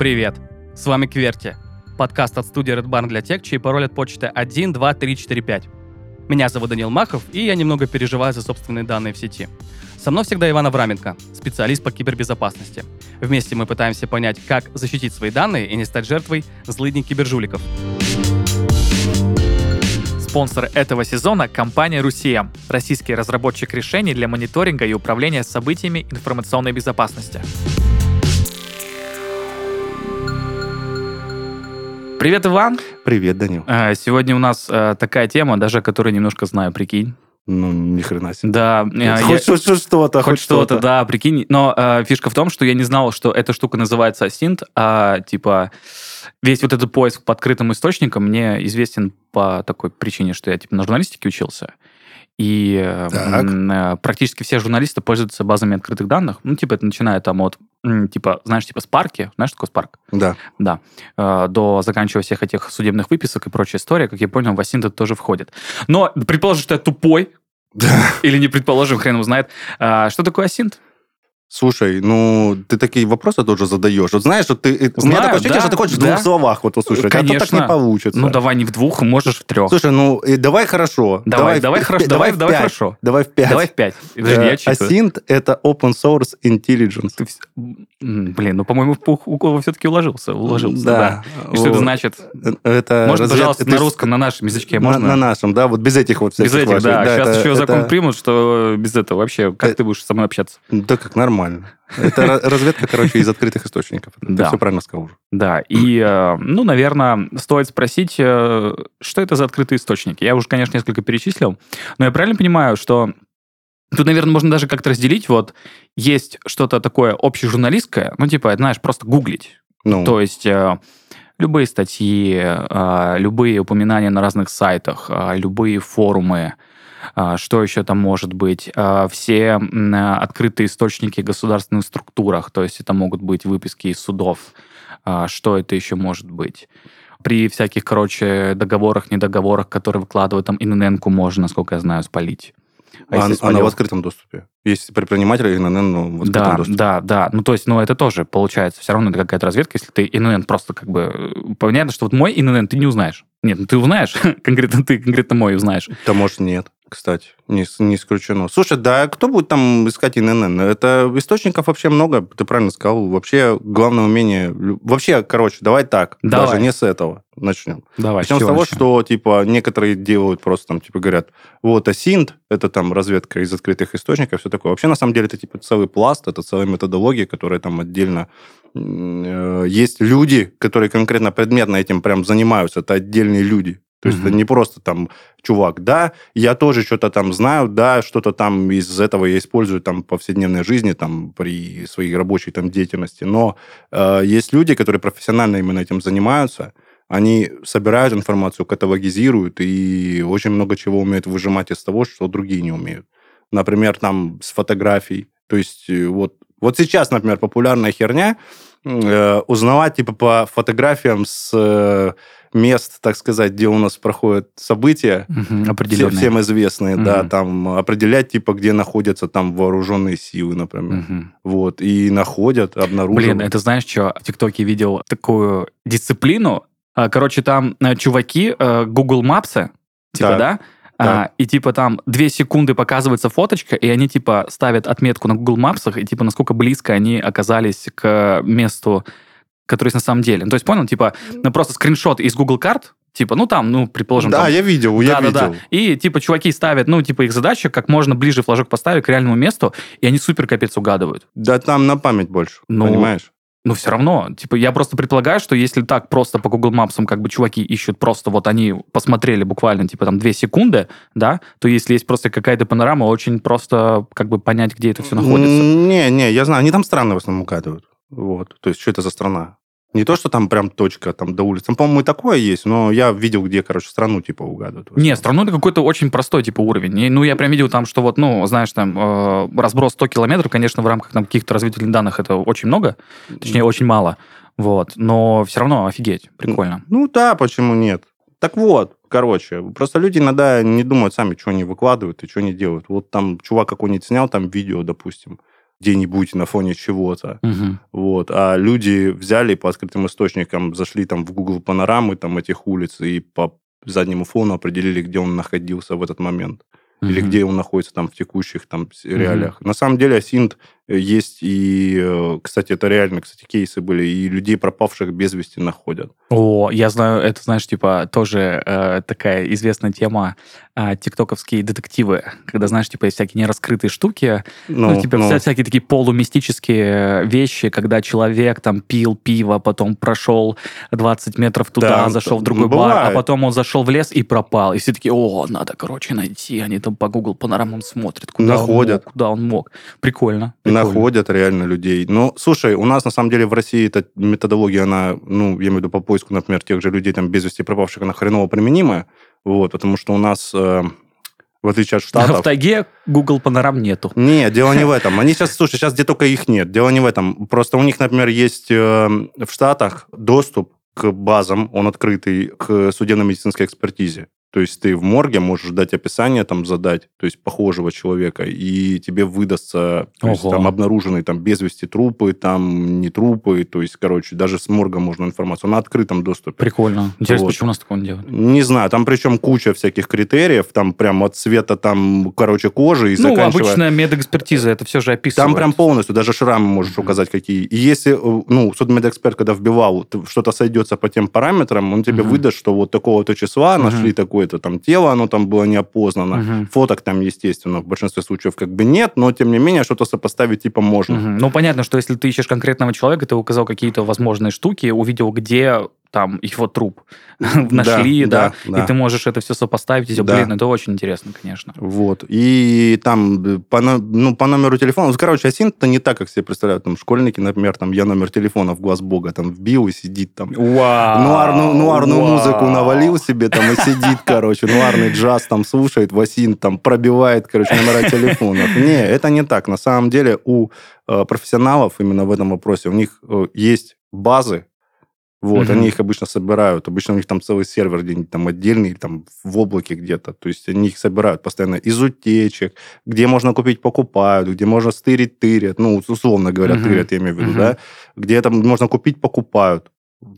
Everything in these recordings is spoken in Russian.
Привет! С вами Кверти, подкаст от студии Red Barn для тех, чей пароль от почты 1, 2, 3, 4, 5. Меня зовут Данил Махов, и я немного переживаю за собственные данные в сети. Со мной всегда Иван Авраменко, специалист по кибербезопасности. Вместе мы пытаемся понять, как защитить свои данные и не стать жертвой злыдней кибержуликов. Спонсор этого сезона – компания «Русия» – российский разработчик решений для мониторинга и управления событиями информационной безопасности. Привет, Иван. Привет, Данил. Э, Сегодня у нас э, такая тема, даже которую немножко знаю, прикинь. Ну, ни хрена себе. Да, э, я- Хоть что- что- что-то, хоть что-то, да, прикинь. Но э, фишка в том, что я не знал, что эта штука называется Asint, а типа весь вот этот поиск по открытым источникам мне известен по такой причине, что я типа на журналистике учился. И Так. э, практически все журналисты пользуются базами открытых данных. Ну, типа, это начиная там от, типа, знаешь, типа Спарки. Знаешь, что такое Спарк? Да. Да. Э, До заканчивая всех этих судебных выписок и прочая история, как я понял, в это тоже входит. Но предположим, что я тупой, или не предположим, хрен его знает. А, Что такое Asint? Слушай, ну, ты такие вопросы тоже задаешь. Вот знаешь, вот ты, э, у меня Знаю, такое ощущение, да, что ты хочешь в да. двух словах вот услышать, а то так Конечно. не получится. Ну, давай не в двух, можешь в трех. Слушай, ну, и давай хорошо. Давай, в давай пи- хорошо, давай, в давай хорошо. Давай в пять. Давай в пять. Подожди, я Э, читаю. Asint — это open source intelligence. Ты Блин, ну, по-моему, в пух- у все-таки уложился. Уложился, да. Да. И что это значит? Это Можно, развед- пожалуйста, на русском, на нашем язычке на, можно? на нашем, да, вот без этих вот Без всяких этих, ваших. да. Сейчас еще закон примут, что без этого вообще. Как Э, ты будешь со мной общаться? Да как, нормально. Это ра- разведка, короче, из открытых источников. Ты все правильно сказал. Да, и, э, ну, наверное, стоит спросить, э, что это за открытые источники. Я уже, конечно, несколько перечислил, но я правильно понимаю, что тут, наверное, можно даже как-то разделить, вот, есть что-то такое общежурналистское, ну, типа, знаешь, просто гуглить. Ну, То есть э, любые статьи, любые упоминания на разных сайтах, любые форумы, что еще там может быть, э, все открытые источники в государственных структурах, то есть это могут быть выписки из судов, э, что это еще может быть. При всяких, короче, договорах, недоговорах, которые выкладывают, там ИНН-ку можно, насколько я знаю, спалить. А а- если она в спалил- открытом доступе. Есть предприниматели ИНН, но в открытом да, доступе. да, да. Ну, то есть, ну, это тоже получается. Все равно это какая-то разведка, если ты ИНН просто как бы... э, Понятно, что вот мой ИНН ты не узнаешь. Нет, ну ты узнаешь, конкретно ты, конкретно мой узнаешь. Да, может, нет, кстати. Не, не исключено. Слушай, да кто будет там искать ИНН? Это источников вообще много, ты правильно сказал. Вообще, главное умение... Вообще, короче, давай так. Давай. Даже не с этого начнем. Давай, Начнем с того, начнем? что, типа, некоторые делают просто там, типа, говорят, вот, асинт, это там разведка из открытых источников, все такое. Вообще, на самом деле, это, типа, целый пласт, это целая методология, которая там отдельно... э, Есть люди, которые конкретно предметно этим прям занимаются, это отдельные люди. То есть Мгм. это не просто там чувак, да, я тоже что-то там знаю, да, что-то там из этого я использую там в повседневной жизни, там при своей рабочей там деятельности, но э, есть люди, которые профессионально именно этим занимаются, они собирают информацию, каталогизируют и очень много чего умеют выжимать из того, что другие не умеют. Например, там с фотографий. То есть э, вот, вот сейчас, например, популярная херня э, узнавать типа по фотографиям с э, мест, так сказать, где у нас проходят события, все- определенные. всем известные, да, Мгм. там определять типа, где находятся там вооруженные силы, например. Мгм. Вот, и находят, обнаруживают. Блин, это знаешь что? В ТикТоке видел такую дисциплину. А, Короче, там э, чуваки э, Google Maps, типа, Так, да? А, так. и типа там две секунды показывается фоточка, и они типа ставят отметку на Google Maps, и типа насколько близко они оказались к месту, которое есть на самом деле. Ну, то есть, понял, типа, ну, просто скриншот из Google карт, типа, ну там, ну, предположим, Да, там, я видел, я да, видел. да, да. И типа чуваки ставят, ну, типа их задача, как можно ближе флажок поставить к реальному месту, и они супер капец угадывают. Да там на память больше, Ну, понимаешь? Но все равно, типа, я просто предполагаю, что если так просто по Google Maps как бы чуваки ищут просто вот они посмотрели буквально, типа, там, две секунды, да, то если есть просто какая-то панорама, очень просто как бы понять, где это все находится. Не, не, я знаю, они там страны в основном угадывают. Вот, то есть, что это за страна? Не то, что там прям точка там до улицы. Там, по-моему, и такое есть, но я видел, где, короче, страну типа угадывают. Не, страну это какой-то очень простой типа уровень. И, ну, я прям видел там, что вот, ну, знаешь, там э, разброс 100 километров, конечно, в рамках там каких-то разведывательных данных это очень много, точнее, очень мало. Вот. Но все равно офигеть, прикольно. Ну да, почему нет? Так вот, короче, просто люди иногда не думают сами, что они выкладывают и что они делают. Вот там чувак какой-нибудь снял там видео, допустим, где-нибудь на фоне чего-то. Мгм. Вот. А люди взяли по открытым источникам, зашли там в Google панорамы там этих улиц и по заднему фону определили, где он находился в этот момент. Или Мгм. где он находится там в текущих там реалиях. На самом деле Асинт э, есть и, э, кстати, это реально, кстати, кейсы были, и людей, пропавших без вести, находят. О, я знаю, это, знаешь, типа, тоже э, такая известная тема, а, тиктоковские детективы, когда, знаешь, типа, есть всякие нераскрытые штуки, ну, типа, вся- всякие такие полумистические вещи, когда человек там пил пиво, потом прошел 20 метров туда, Да, зашел в ну, другой бар, а бывает. потом он зашел в лес и пропал. И все такие, о, надо, короче, найти. Они там по Google панорамам смотрят, куда Находят. он мог, куда он мог. Прикольно. прикольно. Находят реально людей. Но, слушай, у нас, на самом деле, в России эта методология, она, ну, я имею в виду по поиску, например, тех же людей, там, без вести пропавших, она хреново применимая, вот, потому что у нас, э, в отличие от В Штатов... тайге Google панорам нету. Нет, дело не в этом. Они сейчас, слушай, сейчас где только их нет. Дело не в этом. Просто у них, например, есть э, в Штатах доступ к базам, он открытый, к судебно-медицинской экспертизе. То есть ты в морге можешь дать описание, там, задать, то есть похожего человека, и тебе выдастся то есть, там обнаруженные там без вести трупы, там не трупы, то есть, короче, даже с морга можно информацию на открытом доступе. Прикольно. Интересно, Вот. почему у нас такого не делают? Не знаю, там причем куча всяких критериев, там прям от цвета там, короче, кожи и Ну, заканчивая... обычная медэкспертиза, это все же описывает. Там прям полностью, даже шрамы можешь Мгм. указать какие. И если, э, ну, судмедэксперт, когда вбивал, что-то сойдется по тем параметрам, он тебе Мгм. выдаст, что вот такого-то числа Мгм. нашли такое-то там тело, оно там было неопознано. Мгм. Фоток там, естественно, в большинстве случаев как бы нет, но, тем не менее, что-то сопоставить типа можно. Мгм. Ну, понятно, что если ты ищешь конкретного человека, ты указал какие-то возможные штуки, увидел, где там его труп нашли, да, да, да. и ты можешь это все сопоставить, и тебе, Да. блин, это очень интересно, конечно. Вот. И там по, ну, по номеру телефона... ну, Короче, Асинт-то не так, как себе представляют. Там школьники, например, там я номер телефона в глаз бога там вбил и сидит там. Вау! Нуарную, нуарную Вау! музыку навалил себе там и сидит, короче, нуарный джаз там слушает, Васин там пробивает, короче, номера телефонов. Не, это не так. На самом деле у э, профессионалов именно в этом вопросе у них э, есть базы, вот, Мгм. они их обычно собирают. Обычно у них там целый сервер где-нибудь там отдельный, там в облаке где-то. То есть они их собирают постоянно из утечек, где можно купить, покупают, где можно стырить, тырят. Ну, условно говоря, Мгм. тырят, я имею в виду, Мгм. да? Где там можно купить, покупают.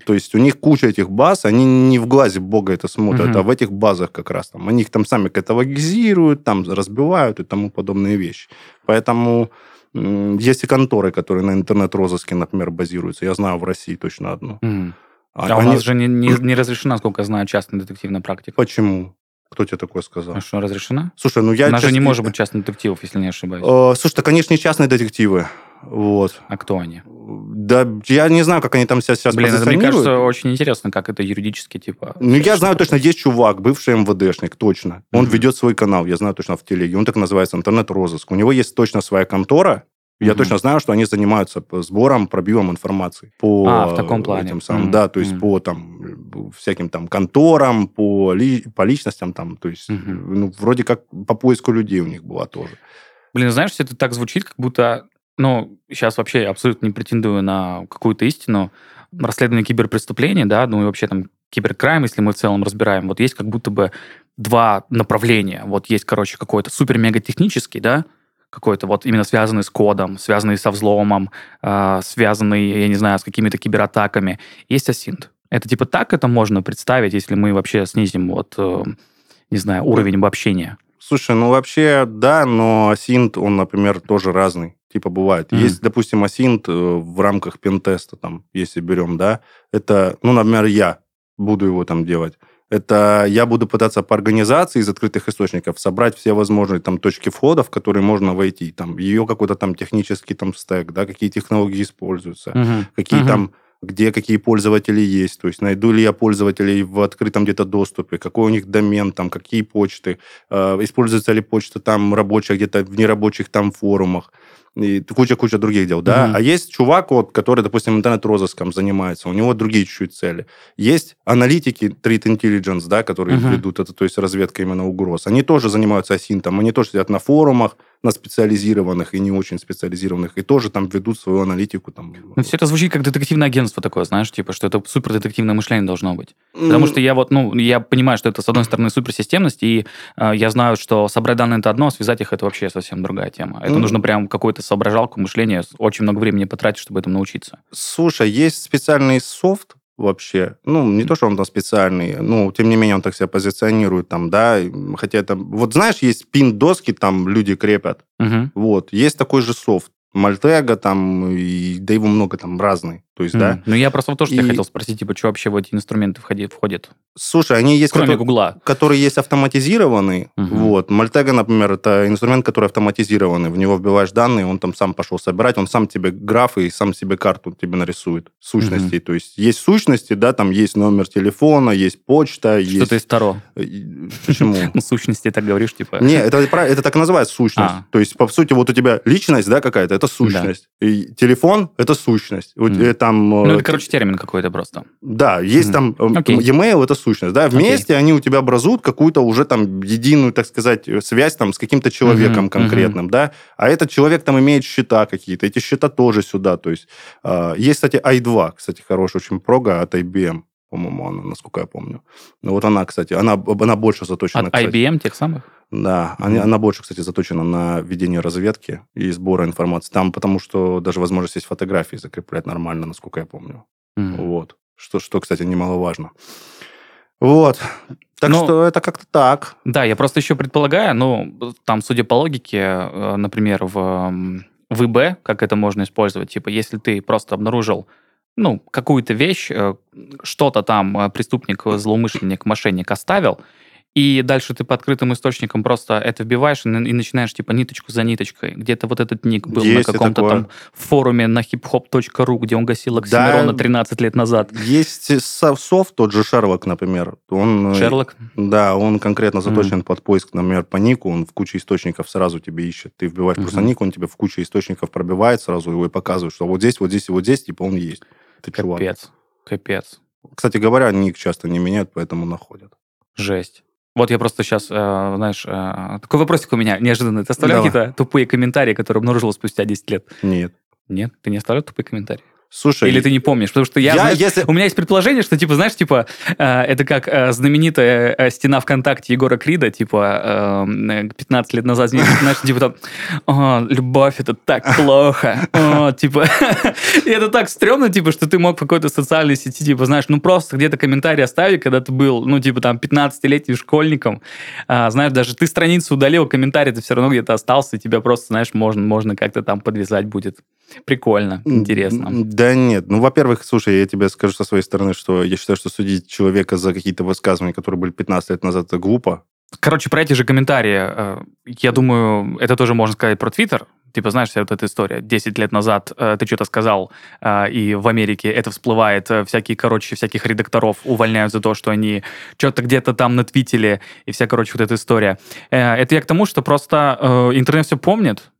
То есть у них куча этих баз, они не в глазе бога это смотрят, Мгм. а в этих базах как раз там. Они их там сами каталогизируют, там разбивают и тому подобные вещи. Поэтому есть и конторы, которые на интернет-розыске, например, базируются. Я знаю в России точно одну. Мгм. А А у они- нас же не, не- не разрешена, сколько я знаю, частная детективная практика. Почему? Кто тебе такое сказал? А что, разрешена? Слушай, ну я... у нас же не может быть частных детективов, если не ошибаюсь. Э, слушай, это, конечно, не частные детективы. Вот. А кто они? Да, я не знаю, как они там себя сейчас Блин, это мне кажется очень интересно, как это юридически, типа... Ну, я знаю точно, есть чувак, бывший МВДшник, точно. Он Мгм. ведет свой канал, я знаю точно в телеге. Он так называется, интернет-розыск. У него есть точно своя контора. Я Мгм. точно знаю, что они занимаются сбором, пробивом информации. По А, в таком плане. Этим самым, Мгм. Да, то есть Мгм. по там, всяким там конторам, по, ли- по личностям там. То есть, Мгм. ну, вроде как по поиску людей у них была тоже. Блин, знаешь, это так звучит, как будто... Ну, сейчас вообще абсолютно не претендую на какую-то истину. Расследование киберпреступлений, да, ну и вообще там киберкрайм, если мы в целом разбираем, вот есть как будто бы два направления. Вот есть, короче, какой-то супер-мега-технический, да, какой-то вот именно связанный с кодом, связанный со взломом, э, связанный, я не знаю, с какими-то кибератаками. Есть асинт. Это типа так это можно представить, если мы вообще снизим вот, э, не знаю, уровень обобщения. Слушай, ну вообще, да, но асинт, он, например, тоже разный. Типа бывает. Мгм. Есть, допустим, асинт э, в рамках пентеста, там, если берем, да, это, ну, например, я буду его там делать. Это я буду пытаться по организации из открытых источников собрать все возможные там точки входа, в которые можно войти. Там ее какой-то там технический там стек, да, какие технологии используются, Мгм. какие Мгм. там где какие пользователи есть, то есть найду ли я пользователей в открытом где-то доступе, какой у них домен, там, какие почты, э, используется ли почта там рабочая где-то в нерабочих там форумах, и куча-куча других дел, да. Мгм. А есть чувак, вот, который, допустим, интернет-розыском занимается, у него другие чуть-чуть цели. Есть аналитики, Threat Intelligence, да, которые Мгм. ведут это, то есть разведка именно угроз. Они тоже занимаются асинтом, они тоже сидят на форумах, на специализированных и не очень специализированных, и тоже там ведут свою аналитику. Там. Ну, все это звучит как детективное агентство такое, знаешь, типа, что это супер детективное мышление должно быть. Потому что я вот, ну, я понимаю, что это, с одной стороны, суперсистемность, и э, я знаю, что собрать данные это одно, а связать их это вообще совсем другая тема. Это Ну, нужно прям какую-то соображалку, мышление, очень много времени потратить, чтобы этому научиться. Слушай, есть специальный софт вообще, ну, не то, что он там специальный, ну, тем не менее, он так себя позиционирует там, да, хотя там, вот знаешь, есть пин-доски, там люди крепят, Мгм. вот, есть такой же софт, Мальтега там, и, да его много там разный, то есть, да. М. Ну, я просто тоже тебя И- хотел спросить, типа, что вообще в эти инструменты входи- входит? Слушай, они есть, Кроме которые, Гугла. которые есть автоматизированные, Мгм. вот, Мальтега, например, это инструмент, который автоматизированный, в него вбиваешь данные, он там сам пошел собирать, он сам тебе графы и сам себе карту тебе нарисует, сущностей, то есть есть сущности, да, там есть номер телефона, есть почта, есть... Что-то из Таро. Почему? Ну, сущности так говоришь, типа. Не, это, так и называется сущность. А. То есть, по сути, вот у тебя личность, да, какая-то, это сущность. И телефон – это сущность. Мгм. э, там, Ну, э, это, короче, термин какой-то просто. да, есть Мгм. там э, Окей. e-mail это сущность, да, вместе они у тебя образуют какую-то уже там единую, так сказать, э, связь там с каким-то человеком Мгм, конкретным, да, а этот человек там имеет счета какие-то, эти счета тоже сюда, то есть э, есть, кстати, i2, кстати, хорошая очень прога от IBM, по-моему, она, насколько я помню. Ну вот она, кстати, она, она больше заточена, От кстати. IBM тех самых? Да, Мгм. она больше, кстати, заточена на ведение разведки и сбора информации. Там потому что даже возможность есть фотографии закреплять нормально, насколько я помню. М. Вот. Что, что, кстати, немаловажно. Вот. Так Ну, что это как-то так. Да, я просто еще предполагаю, ну, там, судя по логике, э, например, в ВБ, как это можно использовать, типа, если ты просто обнаружил, ну, какую-то вещь, э, что-то там э, преступник, злоумышленник, мошенник оставил, и дальше ты по открытым источникам просто это вбиваешь и, и начинаешь, типа, ниточку за ниточкой. Где-то вот этот ник был Есть на каком-то там форуме на hiphop.ru, где он гасил Оксимирона 13 лет назад. Есть со- софт, тот же Шерлок, например. Он, э, Шерлок? Да, он конкретно заточен под поиск, например, по нику, он в куче источников сразу тебе ищет. Ты вбиваешь просто Мгм. ник, он тебе в куче источников пробивает сразу его и показывает, что вот здесь, вот здесь и вот здесь, типа он есть. Ты чувак. Капец. Капец. Кстати говоря, ник часто не меняют, поэтому находят. Жесть. Вот я просто сейчас, э, знаешь, э, такой вопросик у меня неожиданный. Ты оставлял какие-то тупые комментарии, которые обнаружил спустя 10 лет? Нет. Нет, ты не оставлял тупые комментарии? Слушай, Или ты не помнишь? Потому что я, я, знаешь, если... у меня есть предположение, что, типа, знаешь, типа, э, это как э, знаменитая э, стена ВКонтакте Егора Крида, типа, э, 15 лет назад, знаешь, типа там, «О, любовь, это так плохо, О, типа, и это так стрёмно, типа, что ты мог в какой-то социальной сети, типа, знаешь, ну, просто где-то комментарий оставить, когда ты был, ну, типа, там, 15-летним школьником, А, знаешь, даже ты страницу удалил, комментарий ты все равно где-то остался, и тебя просто, знаешь, можно, можно как-то там подвязать будет. Прикольно, интересно. М, Да нет. Ну, во-первых, слушай, я тебе скажу со своей стороны, что я считаю, что судить человека за какие-то высказывания, которые были 15 лет назад, это глупо. Короче, про эти же комментарии, э, я думаю, это тоже можно сказать про Твиттер. Типа, знаешь, вся вот эта история. 10 лет назад э, ты что-то сказал, э, и в Америке это всплывает. э, всякие, короче, всяких редакторов увольняют за то, что они что-то где-то там натвитили, и вся, короче, вот эта история. Э, это я к тому, что просто э, интернет все помнит,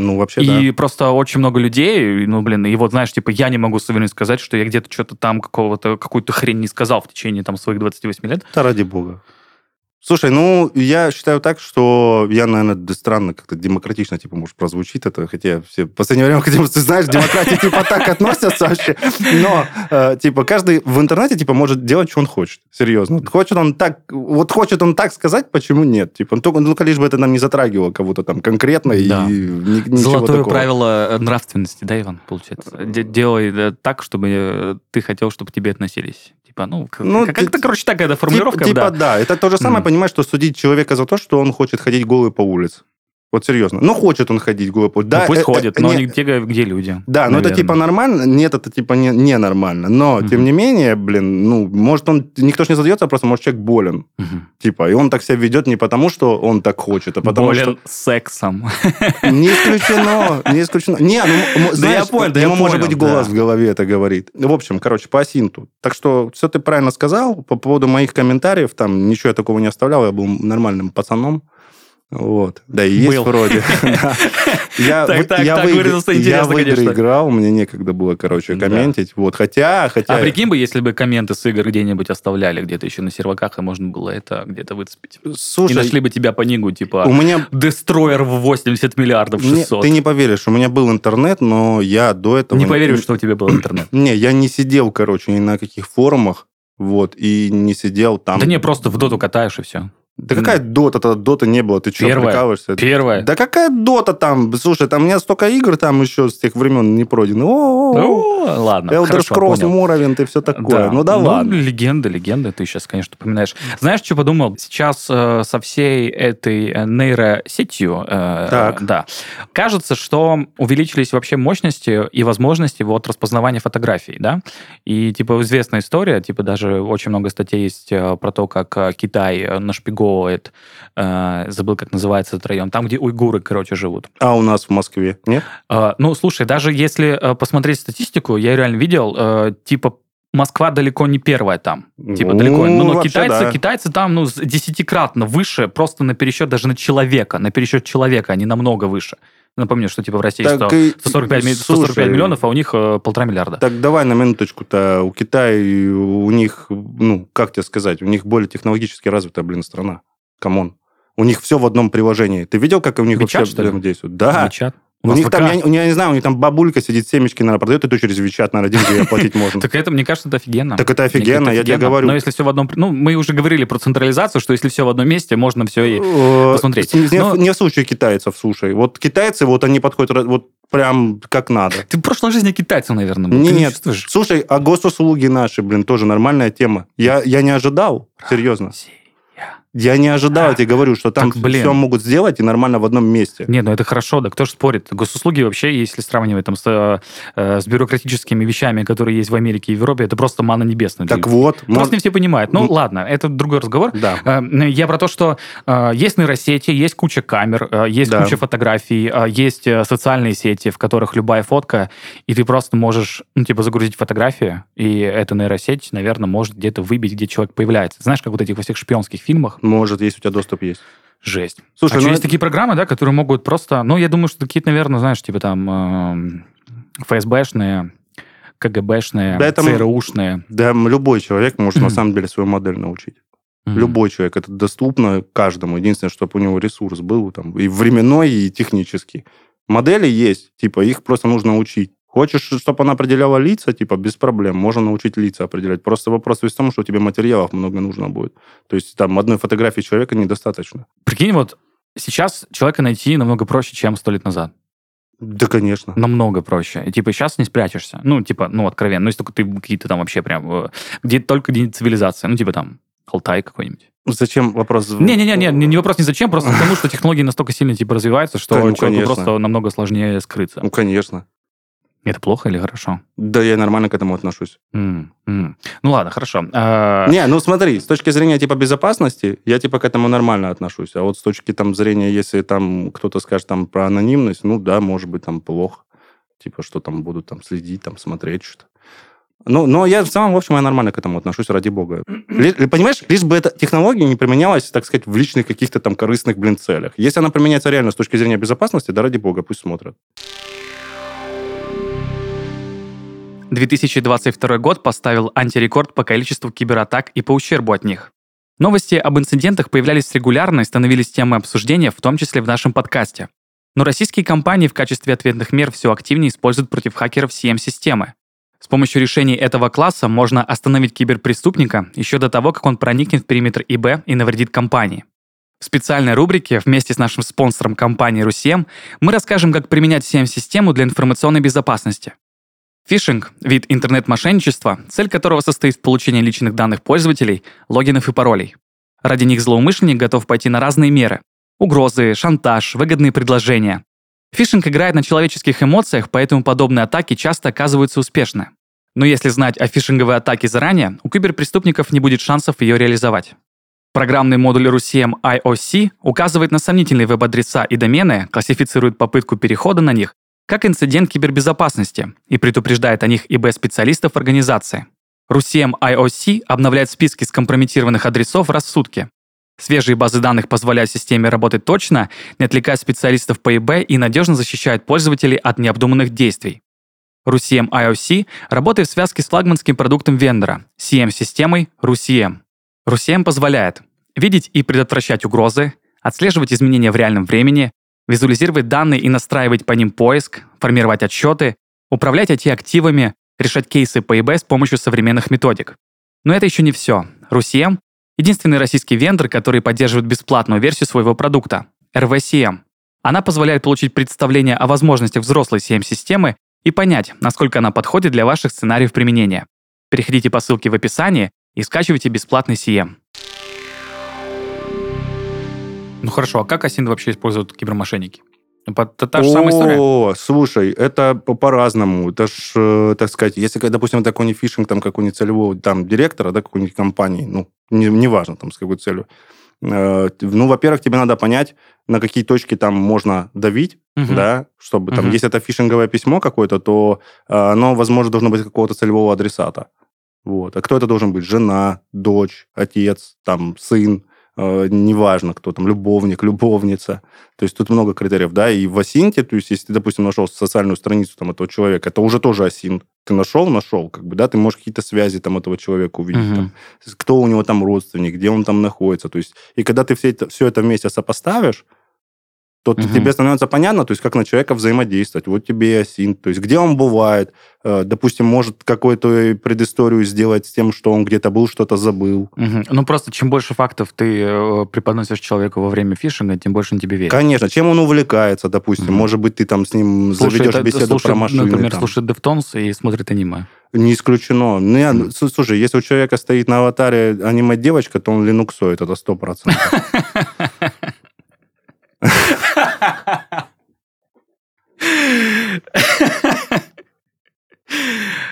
Ну, вообще, и просто очень много людей, ну, блин, и вот, знаешь, типа, я не могу с уверенностью сказать, что я где-то что-то там какого-то, какую-то хрень не сказал в течение там своих 28 лет. да. Да ради бога. Слушай, ну, я считаю так, что я, наверное, странно, как-то демократично, типа, может, прозвучит это, хотя все в последнее время, хотя, ты знаешь, демократии, типа, так относятся вообще. Но, э, типа, каждый в интернете, типа, может делать, что он хочет. Серьезно. Хочет он так, вот хочет он так сказать, почему нет? Типа, ну, только, ну, лишь бы это нам не затрагивало кого-то там конкретно Да. и ни- Золотое такого. правило э, нравственности, да, Иван, получается? Де- Делай э, так, чтобы э, ты хотел, чтобы к тебе относились. Типа, ну, Ну, как- ты- как-то, короче, такая формулировка, типа, да. да. Это то же самое, Мгм. понимаешь, что судить человека за то, что он хочет ходить голый по улице. Вот серьезно. Ну, хочет он ходить голый по улице. Ну, Да, пусть э, э, ходит, но не- не те, где люди. Да, но это наверное. типа нормально. Нет, это типа не, ненормально. Но, Мгм. тем не менее, блин, ну, может, он... Никто ж не задается, просто, может, человек болен. Мгм. Типа, и он так себя ведет не потому, что он так хочет, а потому Болен сексом. что... Не исключено, не исключено. Не, ну, м- Да знаешь, я понял, да я ему, может понял, быть, голос да. в голове это говорит. В общем, короче, по асинту. Так что все ты правильно сказал. По поводу моих комментариев, там ничего я такого не оставлял, я был нормальным пацаном. Вот. Да, и есть Был. вроде. Я играл, мне некогда было, короче, комментить. Вот. Хотя, хотя... А прикинь бы, если бы комменты с игр где-нибудь оставляли, где-то еще на серваках, и можно было это где-то выцепить. И Слушай, нашли бы тебя по нигу, типа, у меня... Дестройер в 80 миллиардов Не, 600. ты не поверишь, у меня был интернет, но я до этого... Не поверишь, что у тебя был интернет. Не, я не сидел, короче, ни на каких форумах, вот, и не сидел там. Да не, просто в доту катаешь и все. Да какая дота? Тогда дота не было, ты что, Первая. прикалываешься? Первое. Да какая дота там? Слушай, там у меня столько игр там еще с тех времен не пройдено. О, Ну, ладно, Elder Scrolls. Morrowind и все такое. Да. Ну да ладно. легенда, легенда, ты сейчас, конечно, упоминаешь. Знаешь, что подумал? Сейчас э, со всей этой э, нейросетью, э, Так. да, кажется, что увеличились вообще мощности и возможности вот распознавания фотографий, да? И, типа, известная история, типа, даже очень много статей есть про то, как Китай э, нашпиговывает, э, забыл, как называется этот район, там, где уйгуры, короче, живут. А у нас в Москве нет? А, Ну, слушай, даже если э, посмотреть статистику, я реально видел, э, типа, Москва далеко не первая там. Типа Ну, далеко. Ну, но вообще, китайцы, да. китайцы там, ну, десятикратно выше, просто на пересчет даже на человека. На пересчет человека они намного выше. Напомню, что типа в России Так 100 и- 145, ми- 145 слушай, миллионов, а у них э, полтора миллиарда. Так давай на минуточку-то. У Китая, у них, ну, как тебе сказать, у них более технологически развитая, блин, страна. Come on. У них все в одном приложении. Ты видел, как у них WeChat, вообще что ли? взаимодействуют? Да. WeChat. У У них там, ВК. я, не- я не знаю, у них там бабулька сидит, семечки, наверное, продает, и то через WeChat, наверное, деньги оплатить можно. Так это, мне кажется, это офигенно. Так это офигенно, я тебе говорю. Но если все в одном... Ну, мы уже говорили про централизацию, что если все в одном месте, можно все и... Э, посмотреть. Не, в случае китайцев, слушай. Вот китайцы, вот они подходят вот прям как надо. Ты в прошлой жизни китайцем, наверное, не Нет, слушай, а госуслуги наши, блин, тоже нормальная тема. Я, я не ожидал, серьезно. Россия. Я не ожидал, я тебе говорю, что там Так, блин. все могут сделать и нормально в одном месте. Не, ну это хорошо, да кто же спорит? Госуслуги вообще, если сравнивать там с, э, с бюрократическими вещами, которые есть в Америке и Европе, это просто мана небесная. Так Ты- вот, Просто мож- не все понимают. Ну, ладно, это другой разговор. да. Э, Я про то, что э, есть нейросети, есть куча камер, э, есть Да. куча фотографий, э, есть э, социальные сети, в которых любая фотка, и ты просто можешь, ну, типа, загрузить фотографию, и эта нейросеть, наверное, может где-то выбить, где человек появляется. Знаешь, как вот этих во всех шпионских фильмах? Может, есть у тебя доступ есть. Жесть. Слушай, а ну есть это- такие программы, да, которые могут просто... Ну, я думаю, что какие-то, наверное, знаешь, типа там эм, ФСБшные, КГБшные, Да это ЦРУшные. Да, любой человек может на самом деле свою модель научить. Любой человек. Это доступно каждому. Единственное, чтобы у него ресурс был там и временной, и технический. Модели есть, типа, их просто нужно учить. Хочешь, чтобы она определяла лица, типа, без проблем. Можно научить лица определять. Просто вопрос весь в том, что тебе материалов много нужно будет. То есть там одной фотографии человека недостаточно. Прикинь, вот сейчас человека найти намного проще, чем сто лет назад. Да, конечно. Намного проще. И типа сейчас не спрячешься. Ну, типа, ну, откровенно. Ну, если только ты какие-то там вообще прям... э, Где только где цивилизация. Ну, типа там Алтай какой-нибудь. Зачем вопрос? Не-не-не, не, не вопрос ни зачем, просто потому, что технологии настолько сильно типа развиваются, что Да, ну, человеку конечно. просто намного сложнее скрыться. Ну, конечно. Это плохо или хорошо? Да, я нормально к этому отношусь. М, м. Ну ладно, хорошо. А, Не, ну смотри, с точки зрения типа безопасности, я типа к этому нормально отношусь. А вот с точки там зрения, если там кто-то скажет там про анонимность, ну да, может быть там плохо. Типа, что там будут там следить, там смотреть что-то. Ну, но я в целом, в общем, я нормально к этому отношусь, ради бога. Ли- ли- понимаешь, лишь бы эта технология не применялась, так сказать, в личных каких-то там корыстных, блин, целях. Если она применяется реально с точки зрения безопасности, да ради бога, пусть смотрят. 2022 год поставил антирекорд по количеству кибератак и по ущербу от них. Новости об инцидентах появлялись регулярно и становились темой обсуждения, в том числе в нашем подкасте. Но российские компании в качестве ответных мер все активнее используют против хакеров CM-системы. С помощью решений этого класса можно остановить киберпреступника еще до того, как он проникнет в периметр ИБ и навредит компании. В специальной рубрике вместе с нашим спонсором компанией Русем мы расскажем, как применять CM-систему для информационной безопасности. Фишинг – вид интернет-мошенничества, цель которого состоит в получении личных данных пользователей, логинов и паролей. Ради них злоумышленник готов пойти на разные меры – угрозы, шантаж, выгодные предложения. Фишинг играет на человеческих эмоциях, поэтому подобные атаки часто оказываются успешны. Но если знать о фишинговой атаке заранее, у киберпреступников не будет шансов ее реализовать. Программный модуль RUSIEM IOC указывает на сомнительные веб-адреса и домены, классифицирует попытку перехода на них как инцидент кибербезопасности и предупреждает о них ИБ-специалистов организации. RUSIEM IOC обновляет списки скомпрометированных адресов раз в сутки. Свежие базы данных позволяют системе работать точно, не отвлекая специалистов по ИБ и надежно защищают пользователей от необдуманных действий. RUCM IOC работает в связке с флагманским продуктом вендора – CM-системой RUCM. RUCM позволяет видеть и предотвращать угрозы, отслеживать изменения в реальном времени, визуализировать данные и настраивать по ним поиск, формировать отчеты, управлять IT-активами, решать кейсы по ИБ с помощью современных методик. Но это еще не все. RUCM — единственный российский вендор, который поддерживает бесплатную версию своего продукта — RVCM. Она позволяет получить представление о возможностях взрослой CM-системы и понять, насколько она подходит для ваших сценариев применения. Переходите по ссылке в описании и скачивайте бесплатный CM. Ну хорошо, а как Асин вообще используют кибермошенники? Это та же самая история? О, слушай, это по- по-разному. Это ж, э, так сказать, если, допустим, это какой-нибудь фишинг там какого-нибудь целевого там директора, да, какой-нибудь компании, ну, не- неважно там с какой целью. Э, Ну, во-первых, тебе надо понять, на какие точки там можно давить, Мгм. да, чтобы там, Мгм. если это фишинговое письмо какое-то, то э, оно, возможно, должно быть какого-то целевого адресата. Вот. А кто это должен быть? Жена, дочь, отец, там, сын, неважно кто там, любовник, любовница. То есть тут много критериев, да, и в Асинте, то есть если ты, допустим, нашел социальную страницу там этого человека, это уже тоже Асинт. Ты нашел, нашел, как бы, да, ты можешь какие-то связи там этого человека увидеть, Мгм. там, кто у него там родственник, где он там находится, то есть, и когда ты все это, все это вместе сопоставишь, то Мгм. тебе становится понятно, то есть как на человека взаимодействовать. Вот тебе и Асинт, то есть где он бывает, Э, допустим, может какую-то предысторию сделать с тем, что он где-то был, что-то забыл. Мгм. Ну просто чем больше фактов ты э, преподносишь человеку во время фишинга, тем больше он тебе верит. Конечно, чем он увлекается, допустим. Мгм. Может быть, ты там с ним Слушает, заведешь э, беседу слушает, про машины. Например, там. слушает Deftones и смотрит аниме. Не исключено. Ну, я- Слушай, если у человека стоит на аватаре аниме-девочка, то он линуксоид, это сто процентов. Э, Это-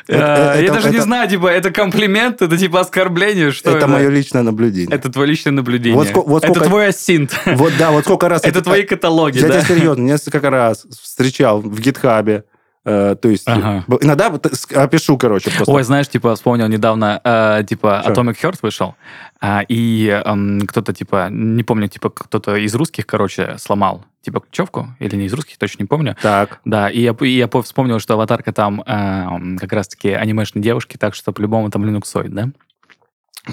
Я это- даже не знаю, типа, это комплимент, это типа оскорбление, что Это мое личное наблюдение. Это твое личное наблюдение. Это твой асинт. Вот, да, вот сколько раз... Это твои каталоги, Я да? тебе серьезно, несколько раз встречал в гитхабе. Э, То есть, Ага. б- иногда опишу, короче, просто. Ой, знаешь, типа, вспомнил недавно, э, типа, Чё? Atomic Heart вышел, а, и эм, кто-то, типа, не помню, типа, кто-то из русских, короче, сломал, типа, ключевку, или не из русских, точно не помню. Так. Да, и я, и я по- вспомнил, что аватарка там э, как раз-таки анимешной девушки, так что по-любому там линуксоид, да?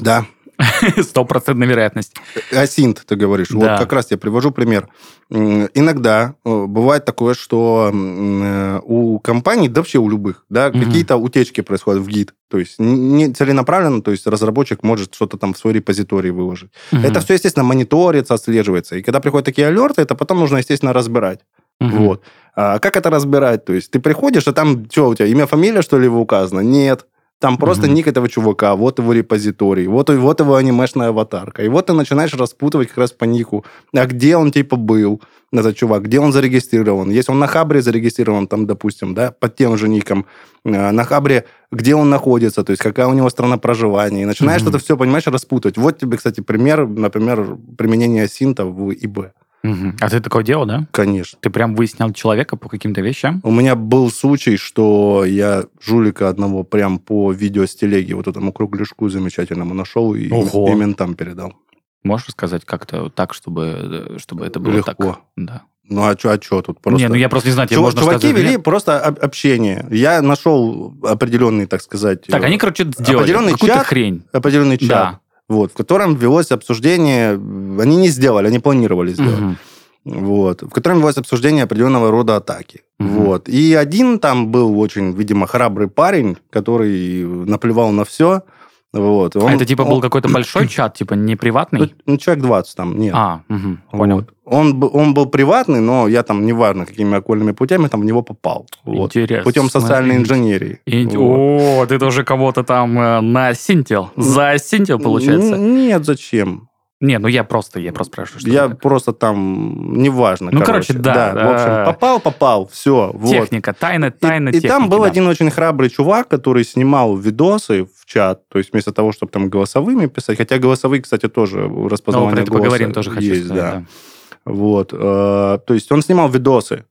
Да. Стопроцентная вероятность. Асинт, ты говоришь. Да. Вот как раз я привожу пример. Иногда э, бывает такое, что э, у компаний, да вообще у любых, да, Мгм. какие-то утечки происходят в гид. То есть не целенаправленно, то есть разработчик может что-то там в свой репозиторий выложить. Это все, естественно, мониторится, отслеживается. И когда приходят такие алерты, это потом нужно, естественно, разбирать. Вот. А как это разбирать? То есть ты приходишь, а там что у тебя, имя, фамилия, что ли, указано? Нет. Там просто Мгм. ник этого чувака, вот его репозиторий, вот, вот его анимешная аватарка. И вот ты начинаешь распутывать как раз по нику. А где он типа был, этот чувак, где он зарегистрирован? Если он на Хабре зарегистрирован, там, допустим, да, под тем же ником, э, на Хабре, где он находится, то есть какая у него страна проживания. И начинаешь Мгм. это все, понимаешь, распутывать. Вот тебе, кстати, пример, например, применения синта в ИБ. Мгм. А ты такое делал, да? Конечно. Ты прям выяснял человека по каким-то вещам? У меня был случай, что я жулика одного прям по видео с телеги, вот этому кругляшку замечательному нашел и, Ого. и ментам передал. Можешь рассказать как-то так, чтобы, э, чтобы это было Легко. так? Да. Ну а что, а чё тут просто? Не, ну я просто не знаю, тебе Чу- можно Чуваки сказать... вели нет? просто об- общение. Я нашел определенный, так сказать, Так, э, они, короче, сделали определенный какую-то чат. хрень. определенный чат, Да. Вот, в котором велось обсуждение. Они не сделали, они планировали сделать. Мгм. вот, в котором велось обсуждение определенного рода атаки. Мгм. Вот. И один там был очень, видимо, храбрый парень, который наплевал на все. Вот. А он- это типа был он- какой-то большой чат, типа не приватный? Ну, человек 20 там, нет. А, мгм, понял. Вот. Он, он был приватный, но я там, неважно, какими окольными путями, там в него попал. Вот. Интересно. Путем социальной инженерии. И- Вот. О, ты тоже кого-то там э, насинтил. Засинтил, получается. Нет, зачем? Не, ну я просто, я просто спрашиваю, что я это. просто там, неважно. Ну, короче, да, В общем, да. попал, попал, все. Вот. Техника, тайна, И- тайна и, там техники, был да. один очень храбрый чувак, который снимал видосы в чат, то есть вместо того, чтобы там голосовыми писать, хотя голосовые, кстати, тоже Ну, распознавание про это голоса поговорим тоже хочу есть, сказать, да. да. Вот, э, то есть он снимал видосы,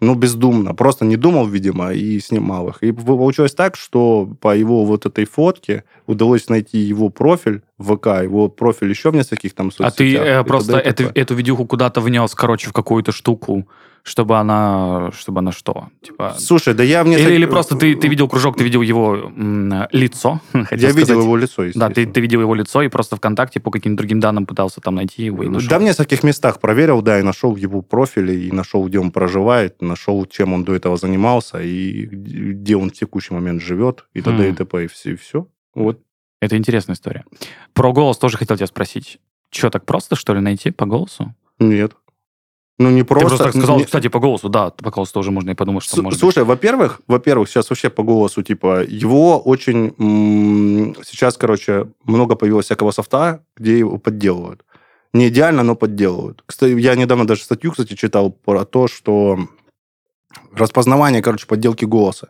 ну, бездумно. Просто не думал, видимо, и снимал их. И получилось так, что по его вот этой фотке удалось найти его профиль в ВК, его профиль еще в нескольких там соцсетях. А ты э, просто эту, эту видюху куда-то внес, короче, в какую-то штуку, чтобы она, чтобы она что? Типа... Слушай, да я в Или, или просто ты, ты видел кружок, ты видел его м, лицо, Я видел сказать. его лицо, Да, ты, ты видел его лицо и просто ВКонтакте по каким-то другим данным пытался там найти его и нашел. Да, в нескольких местах проверил, да, и нашел его профиль, и нашел, где он проживает, нашел, чем он до этого занимался, и где он в текущий момент живет, и т.д. и т.п. И все, и все. Вот. Это интересная история. Про голос тоже хотел тебя спросить. Че, так просто, что ли, найти по голосу? Нет. Ну, не Ты просто... просто так сказал, не- кстати, по голосу, да, по голосу тоже можно и подумать, что С- может Слушай, во-первых, во-первых, сейчас вообще по голосу, типа, его очень... м, Сейчас, короче, много появилось всякого софта, где его подделывают. Не идеально, но подделывают. Кстати, я недавно даже статью, кстати, читал про то, что распознавание, короче, подделки голоса.